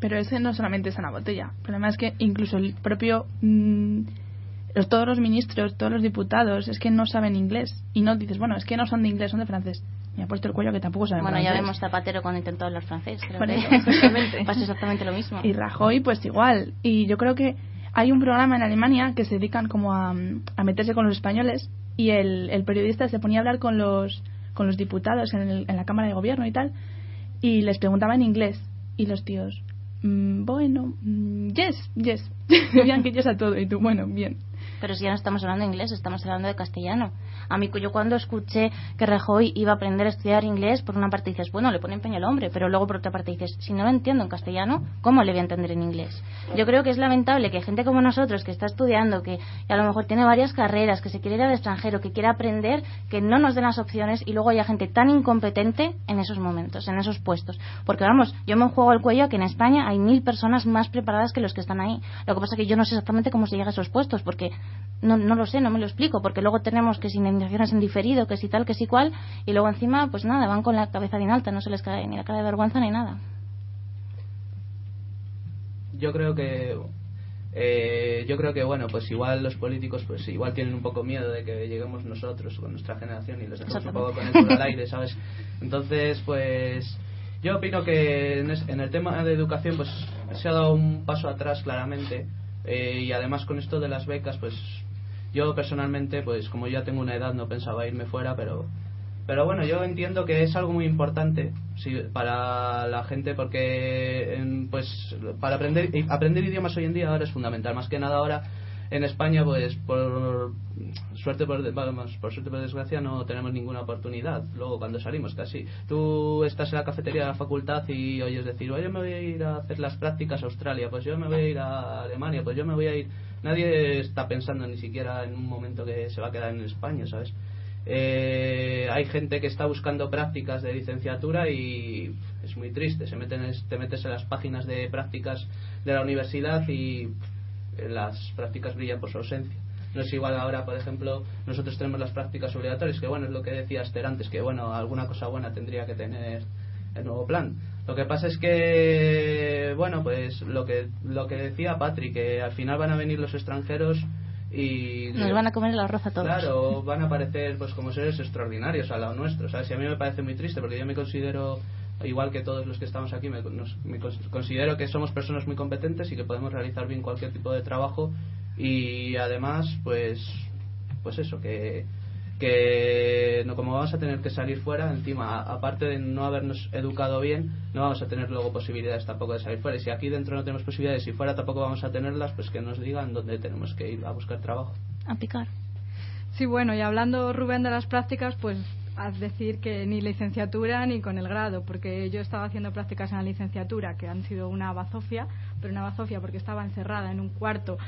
Pero ese no solamente es una botella. El problema es que incluso el propio. Mm, los, todos los ministros, todos los diputados, es que no saben inglés. Y no dices, bueno, es que no son de inglés, son de francés. Me ha puesto el cuello que tampoco saben Bueno, ya vemos Zapatero cuando intentó hablar francés. Creo exactamente. pasa exactamente lo mismo. Y Rajoy, pues igual. Y yo creo que hay un programa en Alemania que se dedican como a, a meterse con los españoles y el, el periodista se ponía a hablar con los con los diputados en, la Cámara de Gobierno y tal, y les preguntaba en inglés. Y los tíos, mm, bueno, mm, yes, yes. Decían que yes a todo. Y tú, bueno, bien. Pero si ya no estamos hablando inglés, estamos hablando de castellano. A mí, yo cuando escuché que Rajoy iba a aprender a estudiar inglés, por una parte dices, bueno, le pone empeño al hombre, pero luego por otra parte dices, si no lo entiendo en castellano, ¿cómo le voy a entender en inglés? Yo creo que es lamentable que gente como nosotros, que está estudiando, que, a lo mejor tiene varias carreras, que se quiere ir al extranjero, que quiere aprender, que no nos den las opciones y luego haya gente tan incompetente en esos momentos, en esos puestos. Porque vamos, yo me juego al cuello que en España hay mil personas más preparadas que los que están ahí. Lo que pasa es que yo no sé exactamente cómo se llega a esos puestos, porque no, no lo sé, no me lo explico, porque luego tenemos que si indemnizaciones en diferido, que si tal, que si cual, y luego encima, pues nada, van con la cabeza bien alta, no se les cae ni la cara de vergüenza ni nada. Yo creo que Eh, yo creo que bueno pues igual los políticos pues igual tienen un poco miedo de que lleguemos nosotros con nuestra generación y les dejemos un poco con el culo al aire sabes entonces pues yo opino que en, es- en el tema de educación pues se ha dado un paso atrás claramente eh, y además con esto de las becas pues yo personalmente pues como ya tengo una edad no pensaba irme fuera pero pero bueno yo entiendo que es algo muy importante sí, para la gente porque pues para aprender aprender idiomas hoy en día ahora es fundamental. Más que nada ahora en España pues por suerte por vamos, por suerte por desgracia no tenemos ninguna oportunidad luego cuando salimos casi. Tú estás en la cafetería de la facultad y oyes decir oye me voy a ir a hacer las prácticas a Australia pues yo me voy a ir a Alemania pues yo me voy a ir nadie está pensando ni siquiera en un momento que se va a quedar en España sabes eh, hay gente que está buscando prácticas de licenciatura y es muy triste. Se meten te metes en las páginas de prácticas de la universidad y las prácticas brillan por su ausencia. No es igual ahora por ejemplo nosotros tenemos las prácticas obligatorias que bueno es lo que decía Esther antes que bueno alguna cosa buena tendría que tener el nuevo plan lo que pasa es que bueno pues lo que lo que decía Patrick que al final van a venir los extranjeros y Nos van a comer el arroz a todos. Claro, van a aparecer pues como seres extraordinarios al lado nuestro, ¿sabes? Y a mí me parece muy triste porque yo me considero, igual que todos los que estamos aquí, me, nos- me cons- considero que somos personas muy competentes y que podemos realizar bien cualquier tipo de trabajo y además, pues, pues eso, que que no como vamos a tener que salir fuera encima a- aparte de no habernos educado bien no vamos a tener luego posibilidades tampoco de salir fuera y si aquí dentro no tenemos posibilidades y fuera tampoco vamos a tenerlas pues que nos digan dónde tenemos que ir a buscar trabajo A picar. Sí, bueno, y hablando, Rubén, de las prácticas, pues haz decir que ni licenciatura ni con el grado, porque yo estaba haciendo prácticas en la licenciatura, que han sido una bazofia, pero una bazofia porque estaba encerrada en un cuarto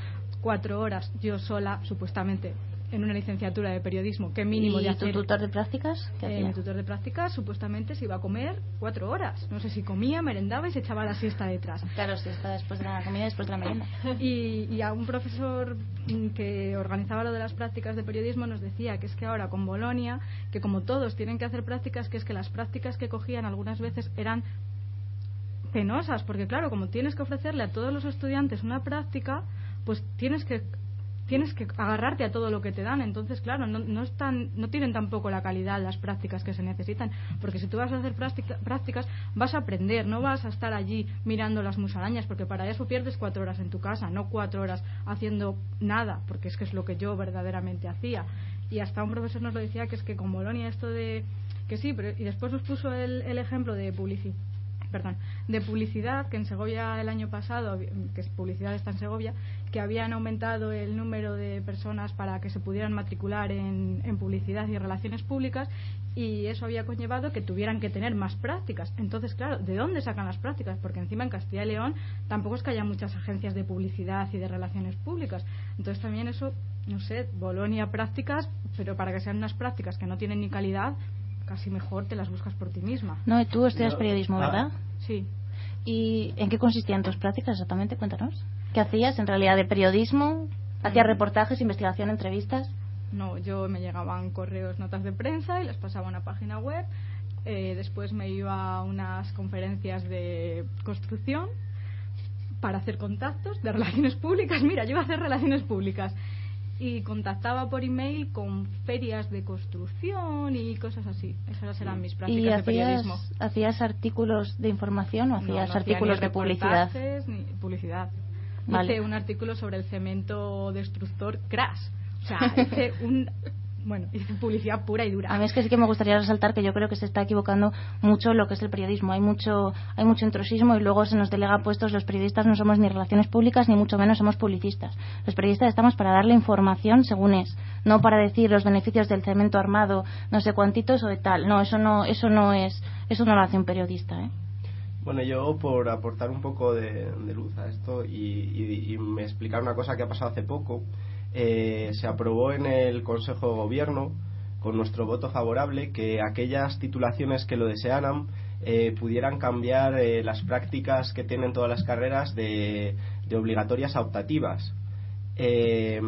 cuatro horas yo sola, supuestamente, en una licenciatura de periodismo, que mínimo ¿Y de tu tutor de prácticas? ¿Qué Eh, mi tutor de prácticas supuestamente se iba a comer cuatro horas. No sé si comía, merendaba y se echaba la siesta detrás. Claro, si está después de la comida, después de la merienda. Y, y a un profesor que organizaba lo de las prácticas de periodismo nos decía que es que ahora con Bolonia, que como todos tienen que hacer prácticas, que es que las prácticas que cogían algunas veces eran penosas, porque claro, como tienes que ofrecerle a todos los estudiantes una práctica, pues tienes que tienes que agarrarte a todo lo que te dan. Entonces claro no, no están no tienen tampoco la calidad las prácticas que se necesitan porque si tú vas a hacer práctica- prácticas vas a aprender no vas a estar allí mirando las musarañas porque para eso pierdes cuatro horas en tu casa no cuatro horas haciendo nada porque es que es lo que yo verdaderamente hacía. Y hasta un profesor nos lo decía que es que con Bolonia esto de que sí pero y después nos puso el, el ejemplo de publicidad perdón, de publicidad, que en Segovia el año pasado, que publicidad está en Segovia, que habían aumentado el número de personas para que se pudieran matricular en, en publicidad y relaciones públicas y eso había conllevado que tuvieran que tener más prácticas. Entonces, claro, ¿de dónde sacan las prácticas? Porque encima en Castilla y León tampoco es que haya muchas agencias de publicidad y de relaciones públicas. Entonces también eso, no sé, Bolonia prácticas, pero para que sean unas prácticas que no tienen ni calidad, casi mejor te las buscas por ti misma. No, y tú estudias periodismo, ah. ¿verdad? Sí. ¿Y en qué consistían tus prácticas exactamente? Cuéntanos. ¿Qué hacías en realidad de periodismo? ¿Hacías Mm. reportajes, investigación, entrevistas? No, yo me llegaban correos, notas de prensa y las pasaba a una página web. Eh, después me iba a unas conferencias de construcción para hacer contactos de relaciones públicas. Mira, yo iba a hacer relaciones públicas y contactaba por email con ferias de construcción y cosas así. Esas eran mis ¿Y prácticas de hacías, periodismo. hacías artículos de información o No, hacías no hacía artículos ni de publicidad? ni publicidad. Vale. Hice un artículo sobre el cemento destructor Crash. O sea, hice un. Bueno, publicidad pura y dura. A mí es que sí que me gustaría resaltar que yo creo que se está equivocando mucho lo que es el periodismo. Hay mucho, hay mucho intrusismo y luego se nos delega puestos. Los periodistas no somos ni relaciones públicas ni mucho menos somos publicistas. Los periodistas estamos para darle información según es, no para decir los beneficios del cemento armado, no sé cuantitos o de tal. No, eso no, eso no es, eso no lo hace un periodista, ¿eh? Bueno, yo por aportar un poco de, de luz a esto y, y- y me explicar una cosa que ha pasado hace poco, eh, se aprobó en el Consejo de Gobierno con nuestro voto favorable que aquellas titulaciones que lo desearan eh, pudieran cambiar eh, las prácticas que tienen todas las carreras de, obligatorias a optativas. Eh,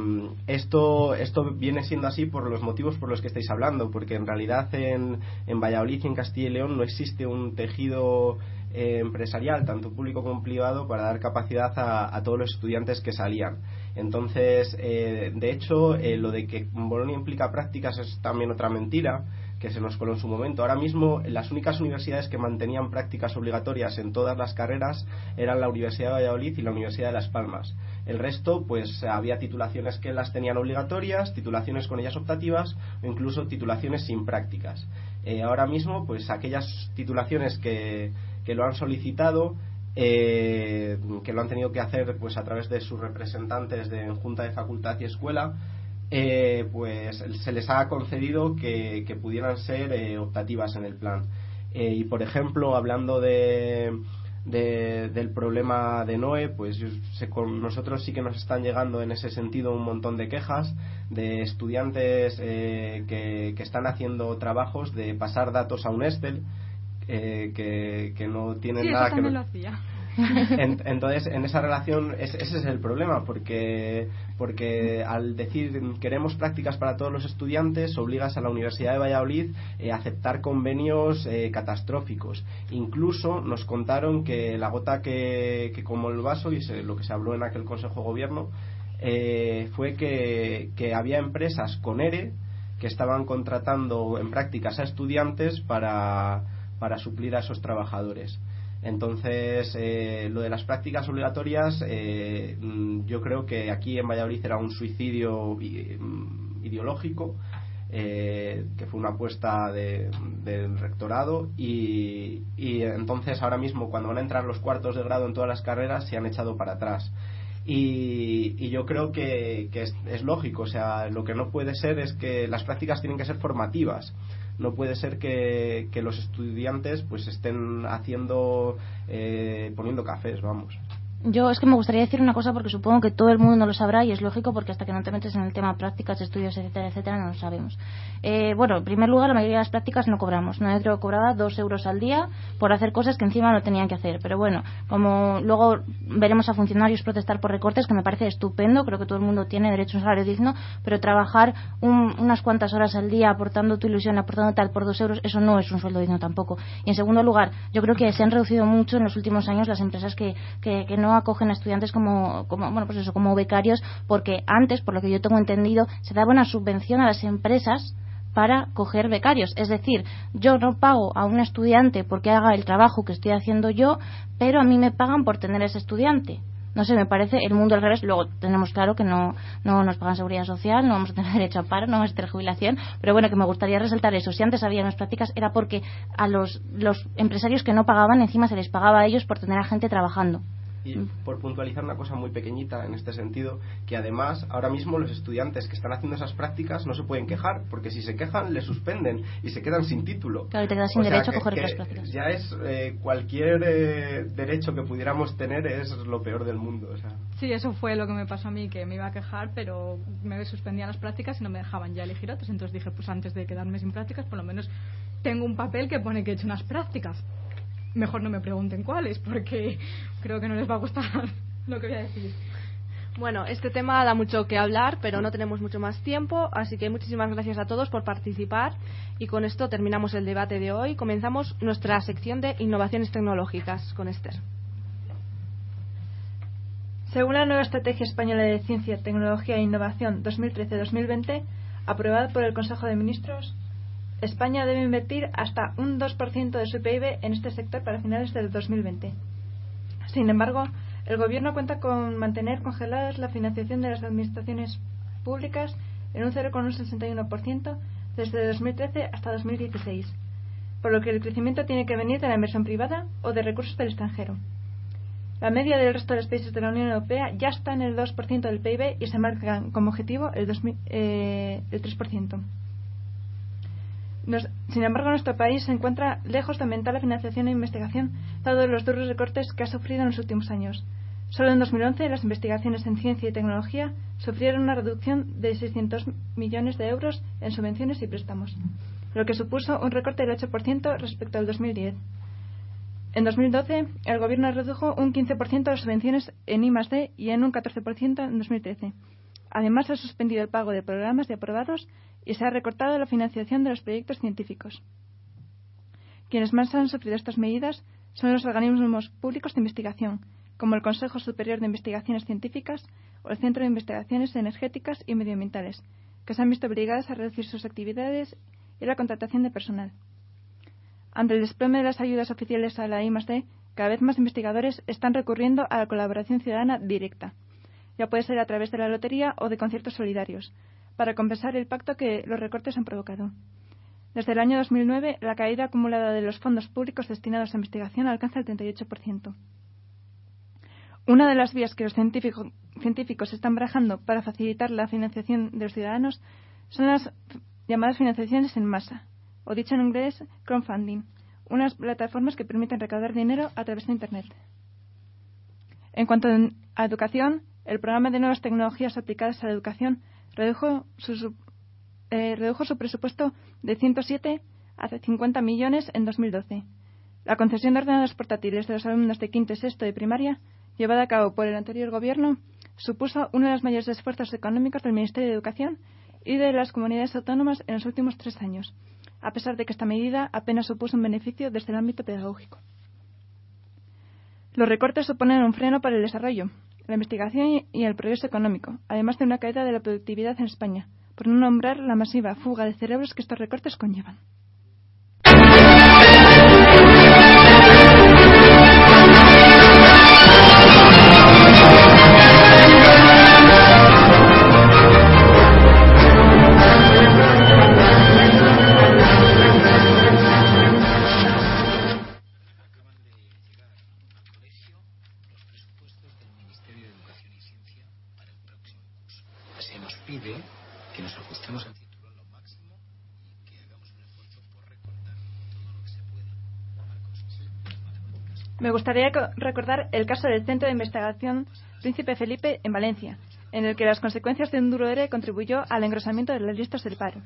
esto, esto viene siendo así por los motivos por los que estáis hablando, porque en realidad en, en Valladolid y en Castilla y León no existe un tejido eh, empresarial, tanto público como privado, para dar capacidad a, todos los estudiantes que salían. Entonces, eh, de hecho, eh, lo de que Bolonia implica prácticas es también otra mentira que se nos coló en su momento. Ahora mismo, las únicas universidades que mantenían prácticas obligatorias en todas las carreras eran la Universidad de Valladolid y la Universidad de Las Palmas. El resto, pues había titulaciones que las tenían obligatorias, titulaciones con ellas optativas o incluso titulaciones sin prácticas. Eh, ahora mismo, pues aquellas titulaciones que, que lo han solicitado eh, que lo han tenido que hacer pues a través de sus representantes de Junta de Facultad y Escuela, eh, pues se les ha concedido que, pudieran ser eh, optativas en el plan. Eh, y por ejemplo, hablando de, del problema de Noé, pues con nosotros sí que nos están llegando en ese sentido un montón de quejas de estudiantes que, que, están haciendo trabajos de pasar datos a un Excel. Que, que no tienen nada que ver entonces, en esa relación, ese es el problema, porque, porque al decir queremos prácticas para todos los estudiantes, obligas a la Universidad de Valladolid eh, a aceptar convenios eh, catastróficos. Incluso nos contaron que la gota que, como el vaso, y lo que se habló en aquel Consejo de Gobierno, eh, fue que, que había empresas con ERE que estaban contratando en prácticas a estudiantes para, para suplir a esos trabajadores. Entonces, eh, lo de las prácticas obligatorias, eh, mm, yo creo que aquí en Valladolid era un suicidio mm, ideológico, eh, que fue una apuesta del rectorado, y, entonces ahora mismo, cuando van a entrar los cuartos de grado en todas las carreras, se han echado para atrás. Y, yo creo que, es, lógico, o sea, lo que no puede ser es que las prácticas tienen que ser formativas no puede ser que, los estudiantes pues estén haciendo eh, poniendo cafés vamos yo es que me gustaría decir una cosa porque supongo que todo el mundo no lo sabrá y es lógico porque hasta que no te metes en el tema prácticas, estudios, etcétera, etcétera, no lo sabemos. Eh, bueno, en primer lugar, la mayoría de las prácticas no cobramos. No creo que cobraba dos euros al día por hacer cosas que encima no tenían que hacer. Pero bueno, como luego veremos a funcionarios protestar por recortes, que me parece estupendo, creo que todo el mundo tiene derecho a un salario digno, pero trabajar unas cuantas horas al día aportando tu ilusión, aportando tal por dos euros, eso no es un sueldo digno tampoco. Y en segundo lugar, yo creo que se han reducido mucho en los últimos años las empresas que, que, que no acogen a estudiantes como, como, bueno, pues eso, como becarios, porque antes, por lo que yo tengo entendido, se daba una subvención a las empresas para coger becarios. Es decir, yo no pago a un estudiante porque haga el trabajo que estoy haciendo yo, pero a mí me pagan por tener ese estudiante. No sé, me parece el mundo al revés. Luego tenemos claro que no, no nos pagan seguridad social, no vamos a tener derecho a paro, no vamos a tener jubilación. Pero bueno, que me gustaría resaltar eso. Si antes había unas prácticas era porque a los, los empresarios que no pagaban encima se les pagaba a ellos por tener a gente trabajando. Y por puntualizar una cosa muy pequeñita en este sentido, que además ahora mismo los estudiantes que están haciendo esas prácticas no se pueden quejar, porque si se quejan les suspenden y se quedan sin título. Claro, te quedas sin derecho a coger otras prácticas. Ya es eh, cualquier eh, derecho que pudiéramos tener es lo peor del mundo. O sea. Sí, eso fue lo que me pasó a mí, que me iba a quejar, pero me suspendían las prácticas y no me dejaban ya elegir otras. Entonces dije, pues antes de quedarme sin prácticas, por lo menos tengo un papel que pone que he hecho unas prácticas mejor no me pregunten cuáles, porque creo que no les va a gustar lo que voy a decir. Bueno, este tema da mucho que hablar, pero no tenemos mucho más tiempo, así que muchísimas gracias a todos por participar y con esto terminamos el debate de hoy. Comenzamos nuestra sección de innovaciones tecnológicas con Esther. Según la nueva Estrategia Española de Ciencia, Tecnología e Innovación 2013-2020, aprobada por el Consejo de Ministros, España debe invertir hasta un 2% de su PIB en este sector para finales del 2020. Sin embargo, el Gobierno cuenta con mantener congeladas la financiación de las administraciones públicas en un 0,61% desde 2013 hasta 2016, por lo que el crecimiento tiene que venir de la inversión privada o de recursos del extranjero. La media del resto de los países de la Unión Europea ya está en el 2% del PIB y se marcan como objetivo el, eh, el 3% sin embargo, nuestro país se encuentra lejos de aumentar la financiación e investigación, dado los duros recortes que ha sufrido en los últimos años. Solo en 2011 las investigaciones en ciencia y tecnología sufrieron una reducción de 600 millones de euros en subvenciones y préstamos, lo que supuso un recorte del 8% respecto al 2010. En 2012, el Gobierno redujo un 15% de subvenciones en I+D y en un 14% en 2013. Además, ha suspendido el pago de programas de aprobados y se ha recortado la financiación de los proyectos científicos. Quienes más han sufrido estas medidas son los organismos públicos de investigación, como el Consejo Superior de Investigaciones Científicas o el Centro de Investigaciones Energéticas y Medioambientales, que se han visto obligadas a reducir sus actividades y la contratación de personal. Ante el desplome de las ayudas oficiales a la I+D, cada vez más investigadores están recurriendo a la colaboración ciudadana directa. Ya puede ser a través de la lotería o de conciertos solidarios, para compensar el pacto que los recortes han provocado. Desde el año 2009, la caída acumulada de los fondos públicos destinados a investigación alcanza el 38%. Una de las vías que los científicos están barajando para facilitar la financiación de los ciudadanos son las llamadas financiaciones en masa, o dicho en inglés crowdfunding, unas plataformas que permiten recaudar dinero a través de Internet. En cuanto a educación, el programa de nuevas tecnologías aplicadas a la educación redujo su, eh, presupuesto de 107 a 50 millones en 2012. La concesión de ordenadores portátiles de los alumnos de quinto y sexto de primaria, llevada a cabo por el anterior gobierno, supuso uno de los mayores esfuerzos económicos del Ministerio de Educación y de las comunidades autónomas en los últimos tres años, a pesar de que esta medida apenas supuso un beneficio desde el ámbito pedagógico. Los recortes suponen un freno para el desarrollo, la investigación y el progreso económico, además de una caída de la productividad en España, por no nombrar la masiva fuga de cerebros que estos recortes conllevan. Gustaría recordar el caso del Centro de Investigación Príncipe Felipe en Valencia, en el que las consecuencias de un duro ERE contribuyó al engrosamiento de las listas del paro.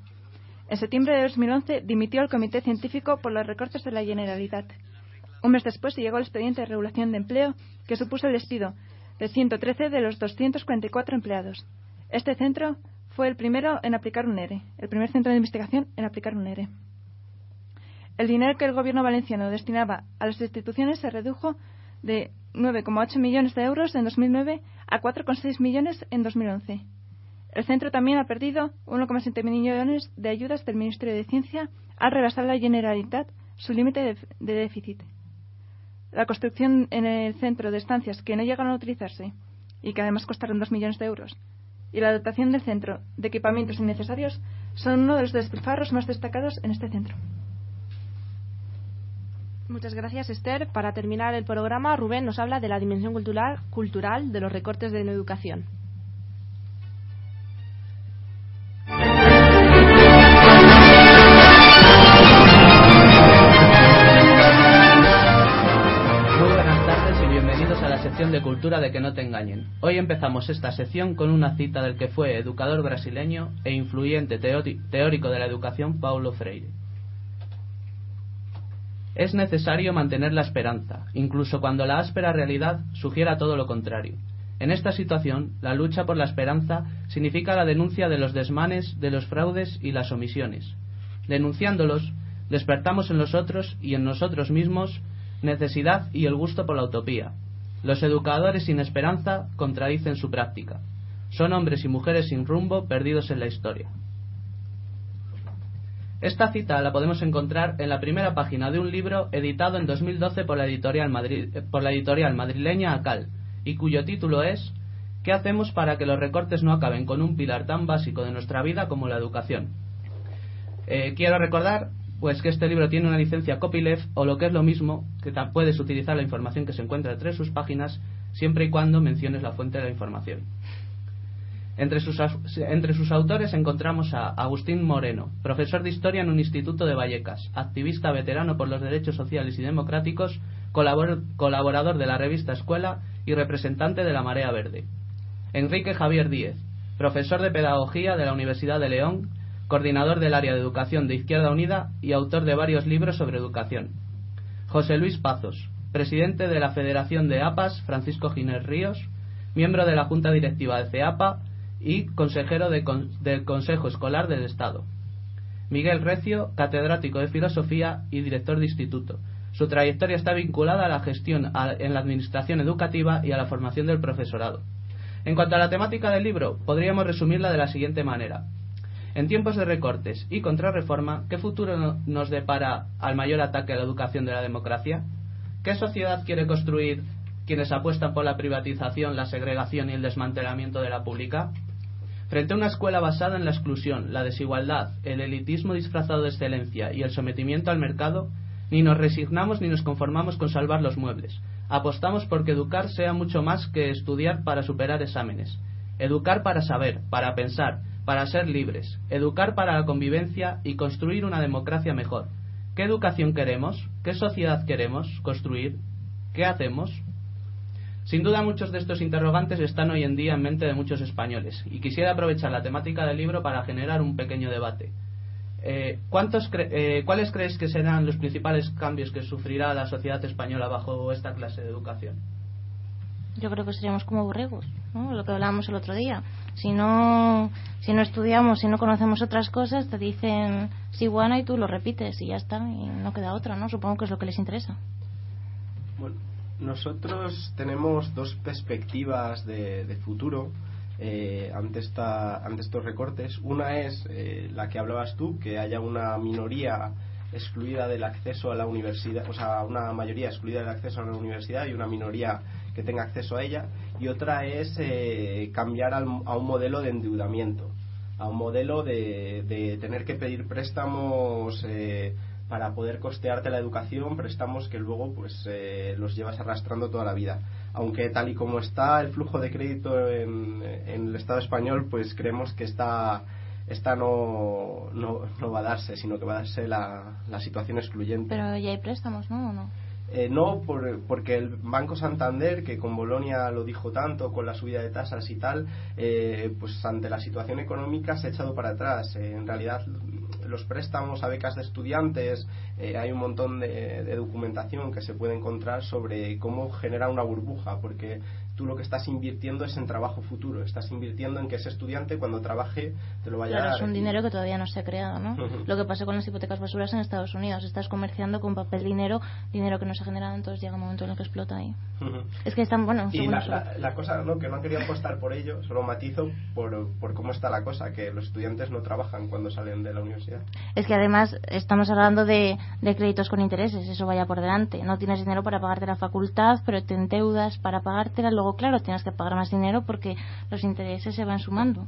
En septiembre de 2011 dimitió el Comité Científico por los recortes de la Generalitat. Un mes después llegó el expediente de regulación de empleo que supuso el despido de 113 de los 244 empleados. Este centro fue el primero en aplicar un ERE, el primer centro de investigación en aplicar un ERE. El dinero que el gobierno valenciano destinaba a las instituciones se redujo de 9,8 millones de euros en 2009 a 4,6 millones en 2011. El centro también ha perdido 1,7 millones de ayudas del Ministerio de Ciencia al rebasar la Generalitat su límite de, déficit. La construcción en el centro de estancias que no llegaron a utilizarse y que además costaron 2 millones de euros y la dotación del centro de equipamientos innecesarios son uno de los despilfarros más destacados en este centro. Muchas gracias, Esther. Para terminar el programa, Rubén nos habla de la dimensión cultural, cultural de los recortes de la educación. Buenas tardes y bienvenidos a la sección de cultura de Que no te engañen. Hoy empezamos esta sección con una cita del que fue educador brasileño e influyente teórico de la educación Paulo Freire. Es necesario mantener la esperanza, incluso cuando la áspera realidad sugiera todo lo contrario. En esta situación, la lucha por la esperanza significa la denuncia de los desmanes, de los fraudes y las omisiones. Denunciándolos, despertamos en los otros y en nosotros mismos necesidad y el gusto por la utopía. Los educadores sin esperanza contradicen su práctica. Son hombres y mujeres sin rumbo perdidos en la historia. Esta cita la podemos encontrar en la primera página de un libro editado en 2012 por la editorial, por la editorial madrileña ACAL y cuyo título es ¿Qué hacemos para que los recortes no acaben con un pilar tan básico de nuestra vida como la educación? Eh, quiero recordar pues que este libro tiene una licencia copyleft o lo que es lo mismo que puedes utilizar la información que se encuentra entre sus páginas siempre y cuando menciones la fuente de la información. Entre sus, entre sus, autores encontramos a Agustín Moreno, profesor de historia en un instituto de Vallecas, activista veterano por los derechos sociales y democráticos, colaborador de la revista Escuela y representante de la Marea Verde. Enrique Javier Díez, profesor de pedagogía de la Universidad de León, coordinador del área de educación de Izquierda Unida y autor de varios libros sobre educación. José Luis Pazos, presidente de la Federación de APAS Francisco Ginés Ríos, miembro de la Junta Directiva de CEAPA y consejero del Consejo Escolar del Estado. Miguel Recio, catedrático de Filosofía y director de instituto. Su trayectoria está vinculada a la gestión en la administración educativa y a la formación del profesorado. En cuanto a la temática del libro, podríamos resumirla de la siguiente manera. En tiempos de recortes y contrarreforma, ¿qué futuro nos depara al mayor ataque a la educación de la democracia? ¿Qué sociedad quiere construir quienes apuestan por la privatización, la segregación y el desmantelamiento de la pública? Frente a una escuela basada en la exclusión, la desigualdad, el elitismo disfrazado de excelencia y el sometimiento al mercado, ni nos resignamos ni nos conformamos con salvar los muebles. Apostamos porque educar sea mucho más que estudiar para superar exámenes. Educar para saber, para pensar, para ser libres. Educar para la convivencia y construir una democracia mejor. ¿Qué educación queremos? ¿Qué sociedad queremos construir? ¿Qué hacemos? Sin duda muchos de estos interrogantes están hoy en día en mente de muchos españoles y quisiera aprovechar la temática del libro para generar un pequeño debate. Eh, eh, ¿Cuáles creéis que serán los principales cambios que sufrirá la sociedad española bajo esta clase de educación? Yo creo que seríamos como borregos, ¿no? lo que hablábamos el otro día. Si no, si no estudiamos, si no conocemos otras cosas, te dicen sí, bueno, y tú lo repites y ya está, y no queda otra, ¿no? Supongo que es lo que les interesa. Bueno, nosotros tenemos dos perspectivas de, futuro eh, ante, esta, ante estos recortes. Una es eh, la que hablabas tú, que haya una minoría excluida del acceso a la universidad, o sea, una mayoría excluida del acceso a la universidad y una minoría que tenga acceso a ella. Y otra es eh, cambiar a un modelo de endeudamiento, a un modelo de, de tener que pedir préstamos para poder costearte la educación, préstamos que luego pues eh, los llevas arrastrando toda la vida. Aunque tal y como está el flujo de crédito en, el Estado español, pues creemos que esta, esta no, no, no, va a darse, sino que va a darse la, la situación excluyente. Pero ya hay préstamos, ¿no? ¿O no? Eh, no, por, porque el Banco Santander, que con Bolonia lo dijo tanto, con la subida de tasas y tal, eh, pues ante la situación económica se ha echado para atrás. en realidad los préstamos a becas de estudiantes, eh, hay un montón de, de, documentación que se puede encontrar sobre cómo generar una burbuja, porque tú lo que estás invirtiendo es en trabajo futuro, estás invirtiendo en que ese estudiante cuando trabaje te lo vaya claro, a es un dinero que todavía no se ha creado, ¿no? Lo que pasa con las hipotecas basuras en Estados Unidos, estás comerciando con papel dinero, dinero que no se ha generado, entonces llega un momento en el que explota ahí. Es que están, bueno, y la, la, cosa, ¿no? Que no han querido apostar por ello, solo matizo por, por cómo está la cosa, que los estudiantes no trabajan cuando salen de la universidad. Es que además estamos hablando de, de créditos con intereses, eso vaya por delante. No tienes dinero para pagarte la facultad, pero te endeudas para pagártela, luego claro, tienes que pagar más dinero porque los intereses se van sumando.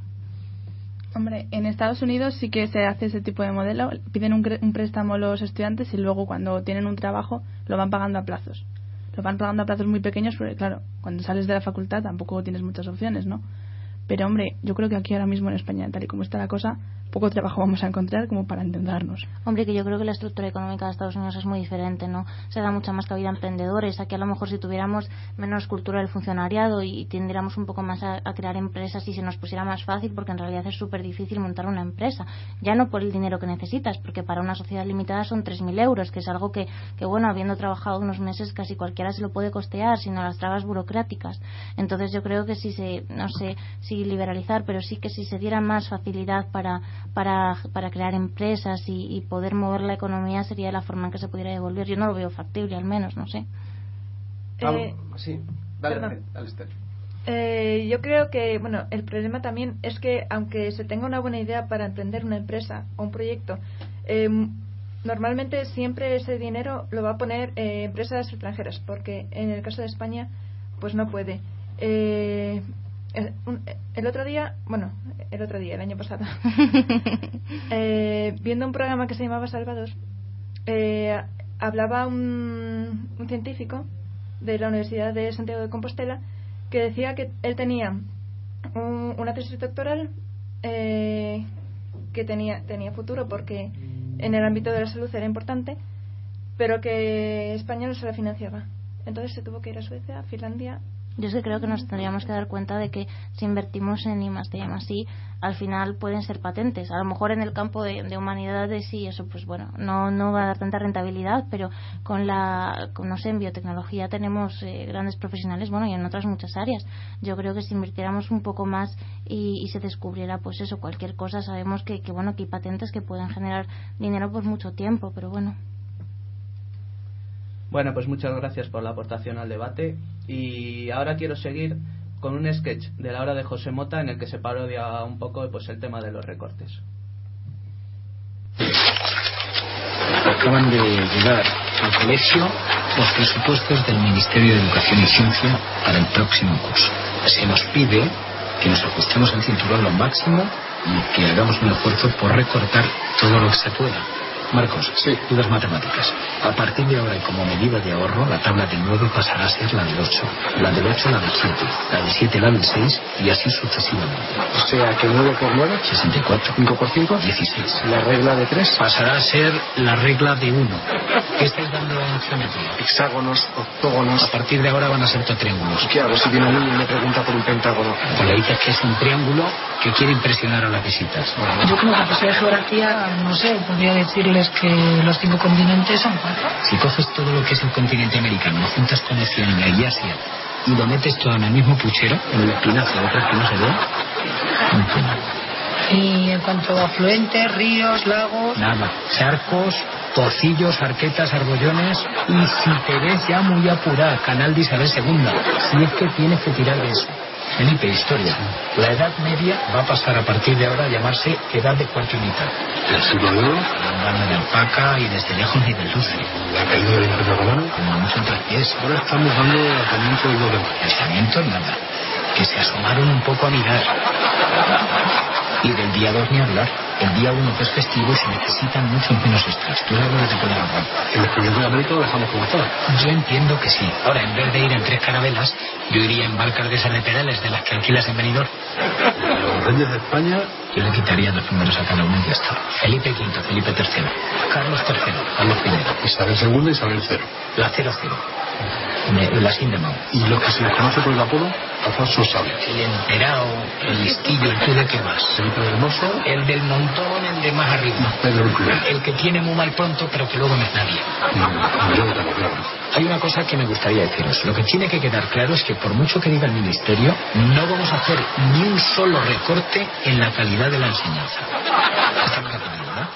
Hombre, en Estados Unidos sí que se hace ese tipo de modelo. Piden un, un, préstamo los estudiantes y luego cuando tienen un trabajo lo van pagando a plazos. Lo van pagando a plazos muy pequeños porque, claro, cuando sales de la facultad tampoco tienes muchas opciones, ¿no? Pero, hombre, yo creo que aquí ahora mismo en España, tal y como está la cosa, poco trabajo vamos a encontrar como para entendernos. Hombre, que yo creo que la estructura económica de Estados Unidos es muy diferente, ¿no? Se da mucha más cabida a emprendedores. Aquí a lo mejor si tuviéramos menos cultura del funcionariado y tendiéramos un poco más a, crear empresas y se nos pusiera más fácil, porque en realidad es súper difícil montar una empresa. Ya no por el dinero que necesitas, porque para una sociedad limitada son 3.000 euros, que es algo que, que, bueno, habiendo trabajado unos meses casi cualquiera se lo puede costear, sino las trabas burocráticas. Entonces yo creo que si se, no sé si liberalizar, pero sí que si se diera más facilidad para para, para crear empresas y, poder mover la economía sería la forma en que se pudiera devolver. Yo no lo veo factible, al menos, no sé. Eh, sí, dale, eh, yo creo que, bueno, el problema también es que aunque se tenga una buena idea para emprender una empresa o un proyecto, eh, normalmente siempre ese dinero lo va a poner eh, empresas extranjeras, porque en el caso de España, pues no puede. Eh, el, otro día, bueno, el otro día, el año pasado, eh, viendo un programa que se llamaba Salvados, eh, hablaba un, un, científico de la Universidad de Santiago de Compostela que decía que él tenía una tesis doctoral eh, que tenía, tenía futuro porque en el ámbito de la salud era importante, pero que España no se la financiaba. Entonces se tuvo que ir a Suecia, a Finlandia yo es que creo que nos tendríamos que dar cuenta de que si invertimos en I más y al final pueden ser patentes. A lo mejor en el campo de, humanidades sí, eso pues bueno, no, no va a dar tanta rentabilidad, pero con la, con, no sé, en biotecnología tenemos eh, grandes profesionales, bueno, y en otras muchas áreas. Yo creo que si invirtiéramos un poco más y, se descubriera pues eso, cualquier cosa, sabemos que, que bueno, que hay patentes que pueden generar dinero por mucho tiempo, pero bueno. Bueno, pues muchas gracias por la aportación al debate y ahora quiero seguir con un sketch de la hora de José Mota en el que se parodia un poco pues el tema de los recortes. Acaban de llegar al colegio los presupuestos del Ministerio de Educación y Ciencia para el próximo curso. Se nos pide que nos ajustemos el cinturón lo máximo y que hagamos un esfuerzo por recortar todo lo que se pueda. Marcos, sí. dudas matemáticas. A partir de ahora y como medida de ahorro, la tabla del 9 pasará a ser la del 8, la del 8 la del 7, la del 7 la del 6 y así sucesivamente. O sea que 9 por 9, 64. 5 por 5, 16. La regla de 3 pasará a ser la regla de 1. ¿Qué estáis dando en geometría? Hexágonos, octógonos. A partir de ahora van a ser todo triángulos. ¿Qué hago si viene un niño y me pregunta por un pentágono? Pues le dices que es un triángulo que quiere impresionar a las visitas. Yo como profesor de geografía, no sé, podría decirles que los cinco continentes son cuatro. Si coges todo lo que es el continente americano, lo juntas con Oceanía y Asia y lo metes todo en el mismo puchero, en el espinazo de otras que no se bueno. Y en cuanto a afluentes, ríos, lagos... Nada, charcos, pocillos, arquetas, argollones y si te ves ya muy apurada, canal de Isabel II, si es que tienes que tirar de eso. Felipe, historia. La Edad Media va a pasar a partir de ahora a llamarse Edad de Mitad. ¿El siglo de oro? Hablando de alpaca y desde lejos ni de luce. ¿La caída del Imperio Romano? Como mucho en tres pies. Ahora estamos dando el lanzamiento del 2 de mayo. Lanzamiento nada. Que se asomaron un poco a mirar. Y del día 2 ni hablar. El día 1 que es festivo y se necesitan mucho menos extras. Tú sabes lo que te puede ahorrar. ¿El descubrimiento de América lo dejamos como está? Yo entiendo que sí. Ahora, en vez de ir en tres carabelas, yo iría en barcas de esas de pedales de las que alquilas en Benidorm. Los reyes de España... Yo le quitaría los primeros a cada uno y ya está. Felipe V, Felipe III, Carlos III, Carlos I. Isabel II Isabel III. La 00. La Sindemau. ¿Y lo que se les conoce por el apodo? Alfonso Sable. El enterao, el listillo, el tú de qué más. Del Mozo. El del montón, el de más arriba. Pedro el. El que tiene muy mal pronto, pero que luego no es nadie. No, yo lo tengo claro. Hay una cosa que me gustaría deciros. Lo que tiene que quedar claro es que por mucho que diga el Ministerio, no vamos a hacer ni un solo recorte en la calidad de la enseñanza. ¿Estamos de acuerdo, verdad?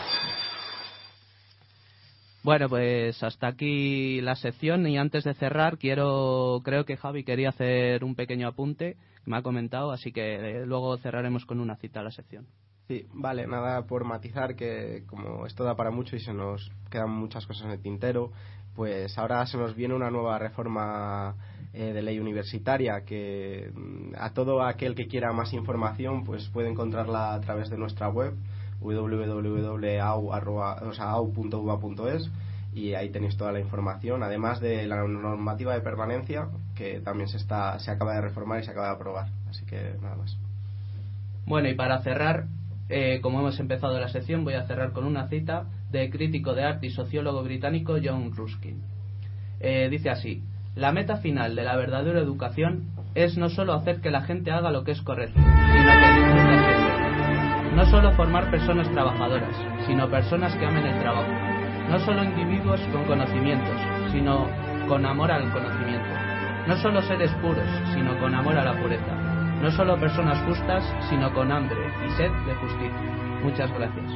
Bueno, pues hasta aquí la sección y antes de cerrar quiero, creo que Javi quería hacer un pequeño apunte, me ha comentado, así que eh, luego cerraremos con una cita a la sección. Sí, vale, nada por matizar que como esto da para mucho y se nos quedan muchas cosas en el tintero, pues ahora se nos viene una nueva reforma eh, de ley universitaria que mm, a todo aquel que quiera más información pues puede encontrarla a través de nuestra web www.au.uva.es y ahí tenéis toda la información, además de la normativa de permanencia que también se está se acaba de reformar y se acaba de aprobar, así que nada más. Bueno, y para cerrar, eh, como hemos empezado la sección, voy a cerrar con una cita del crítico de arte y sociólogo británico John Ruskin. Eh, dice así: La meta final de la verdadera educación es no solo hacer que la gente haga lo que es correcto. No solo formar personas trabajadoras, sino personas que amen el trabajo. No solo individuos con conocimientos, sino con amor al conocimiento. No solo seres puros, sino con amor a la pureza. No solo personas justas, sino con hambre y sed de justicia. Muchas gracias.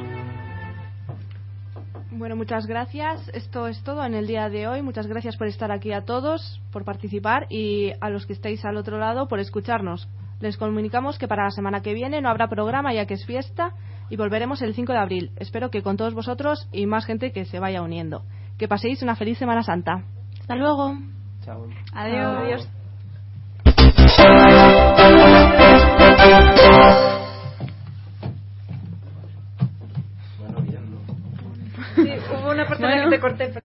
Bueno, muchas gracias. Esto es todo en el día de hoy. Muchas gracias por estar aquí a todos, por participar y a los que estáis al otro lado por escucharnos. Les comunicamos que para la semana que viene no habrá programa ya que es fiesta y volveremos el 5 de abril. Espero que con todos vosotros y más gente que se vaya uniendo. Que paséis una feliz Semana Santa. Hasta luego. Chao. Adiós. Sí, hubo una parte en la que te corté.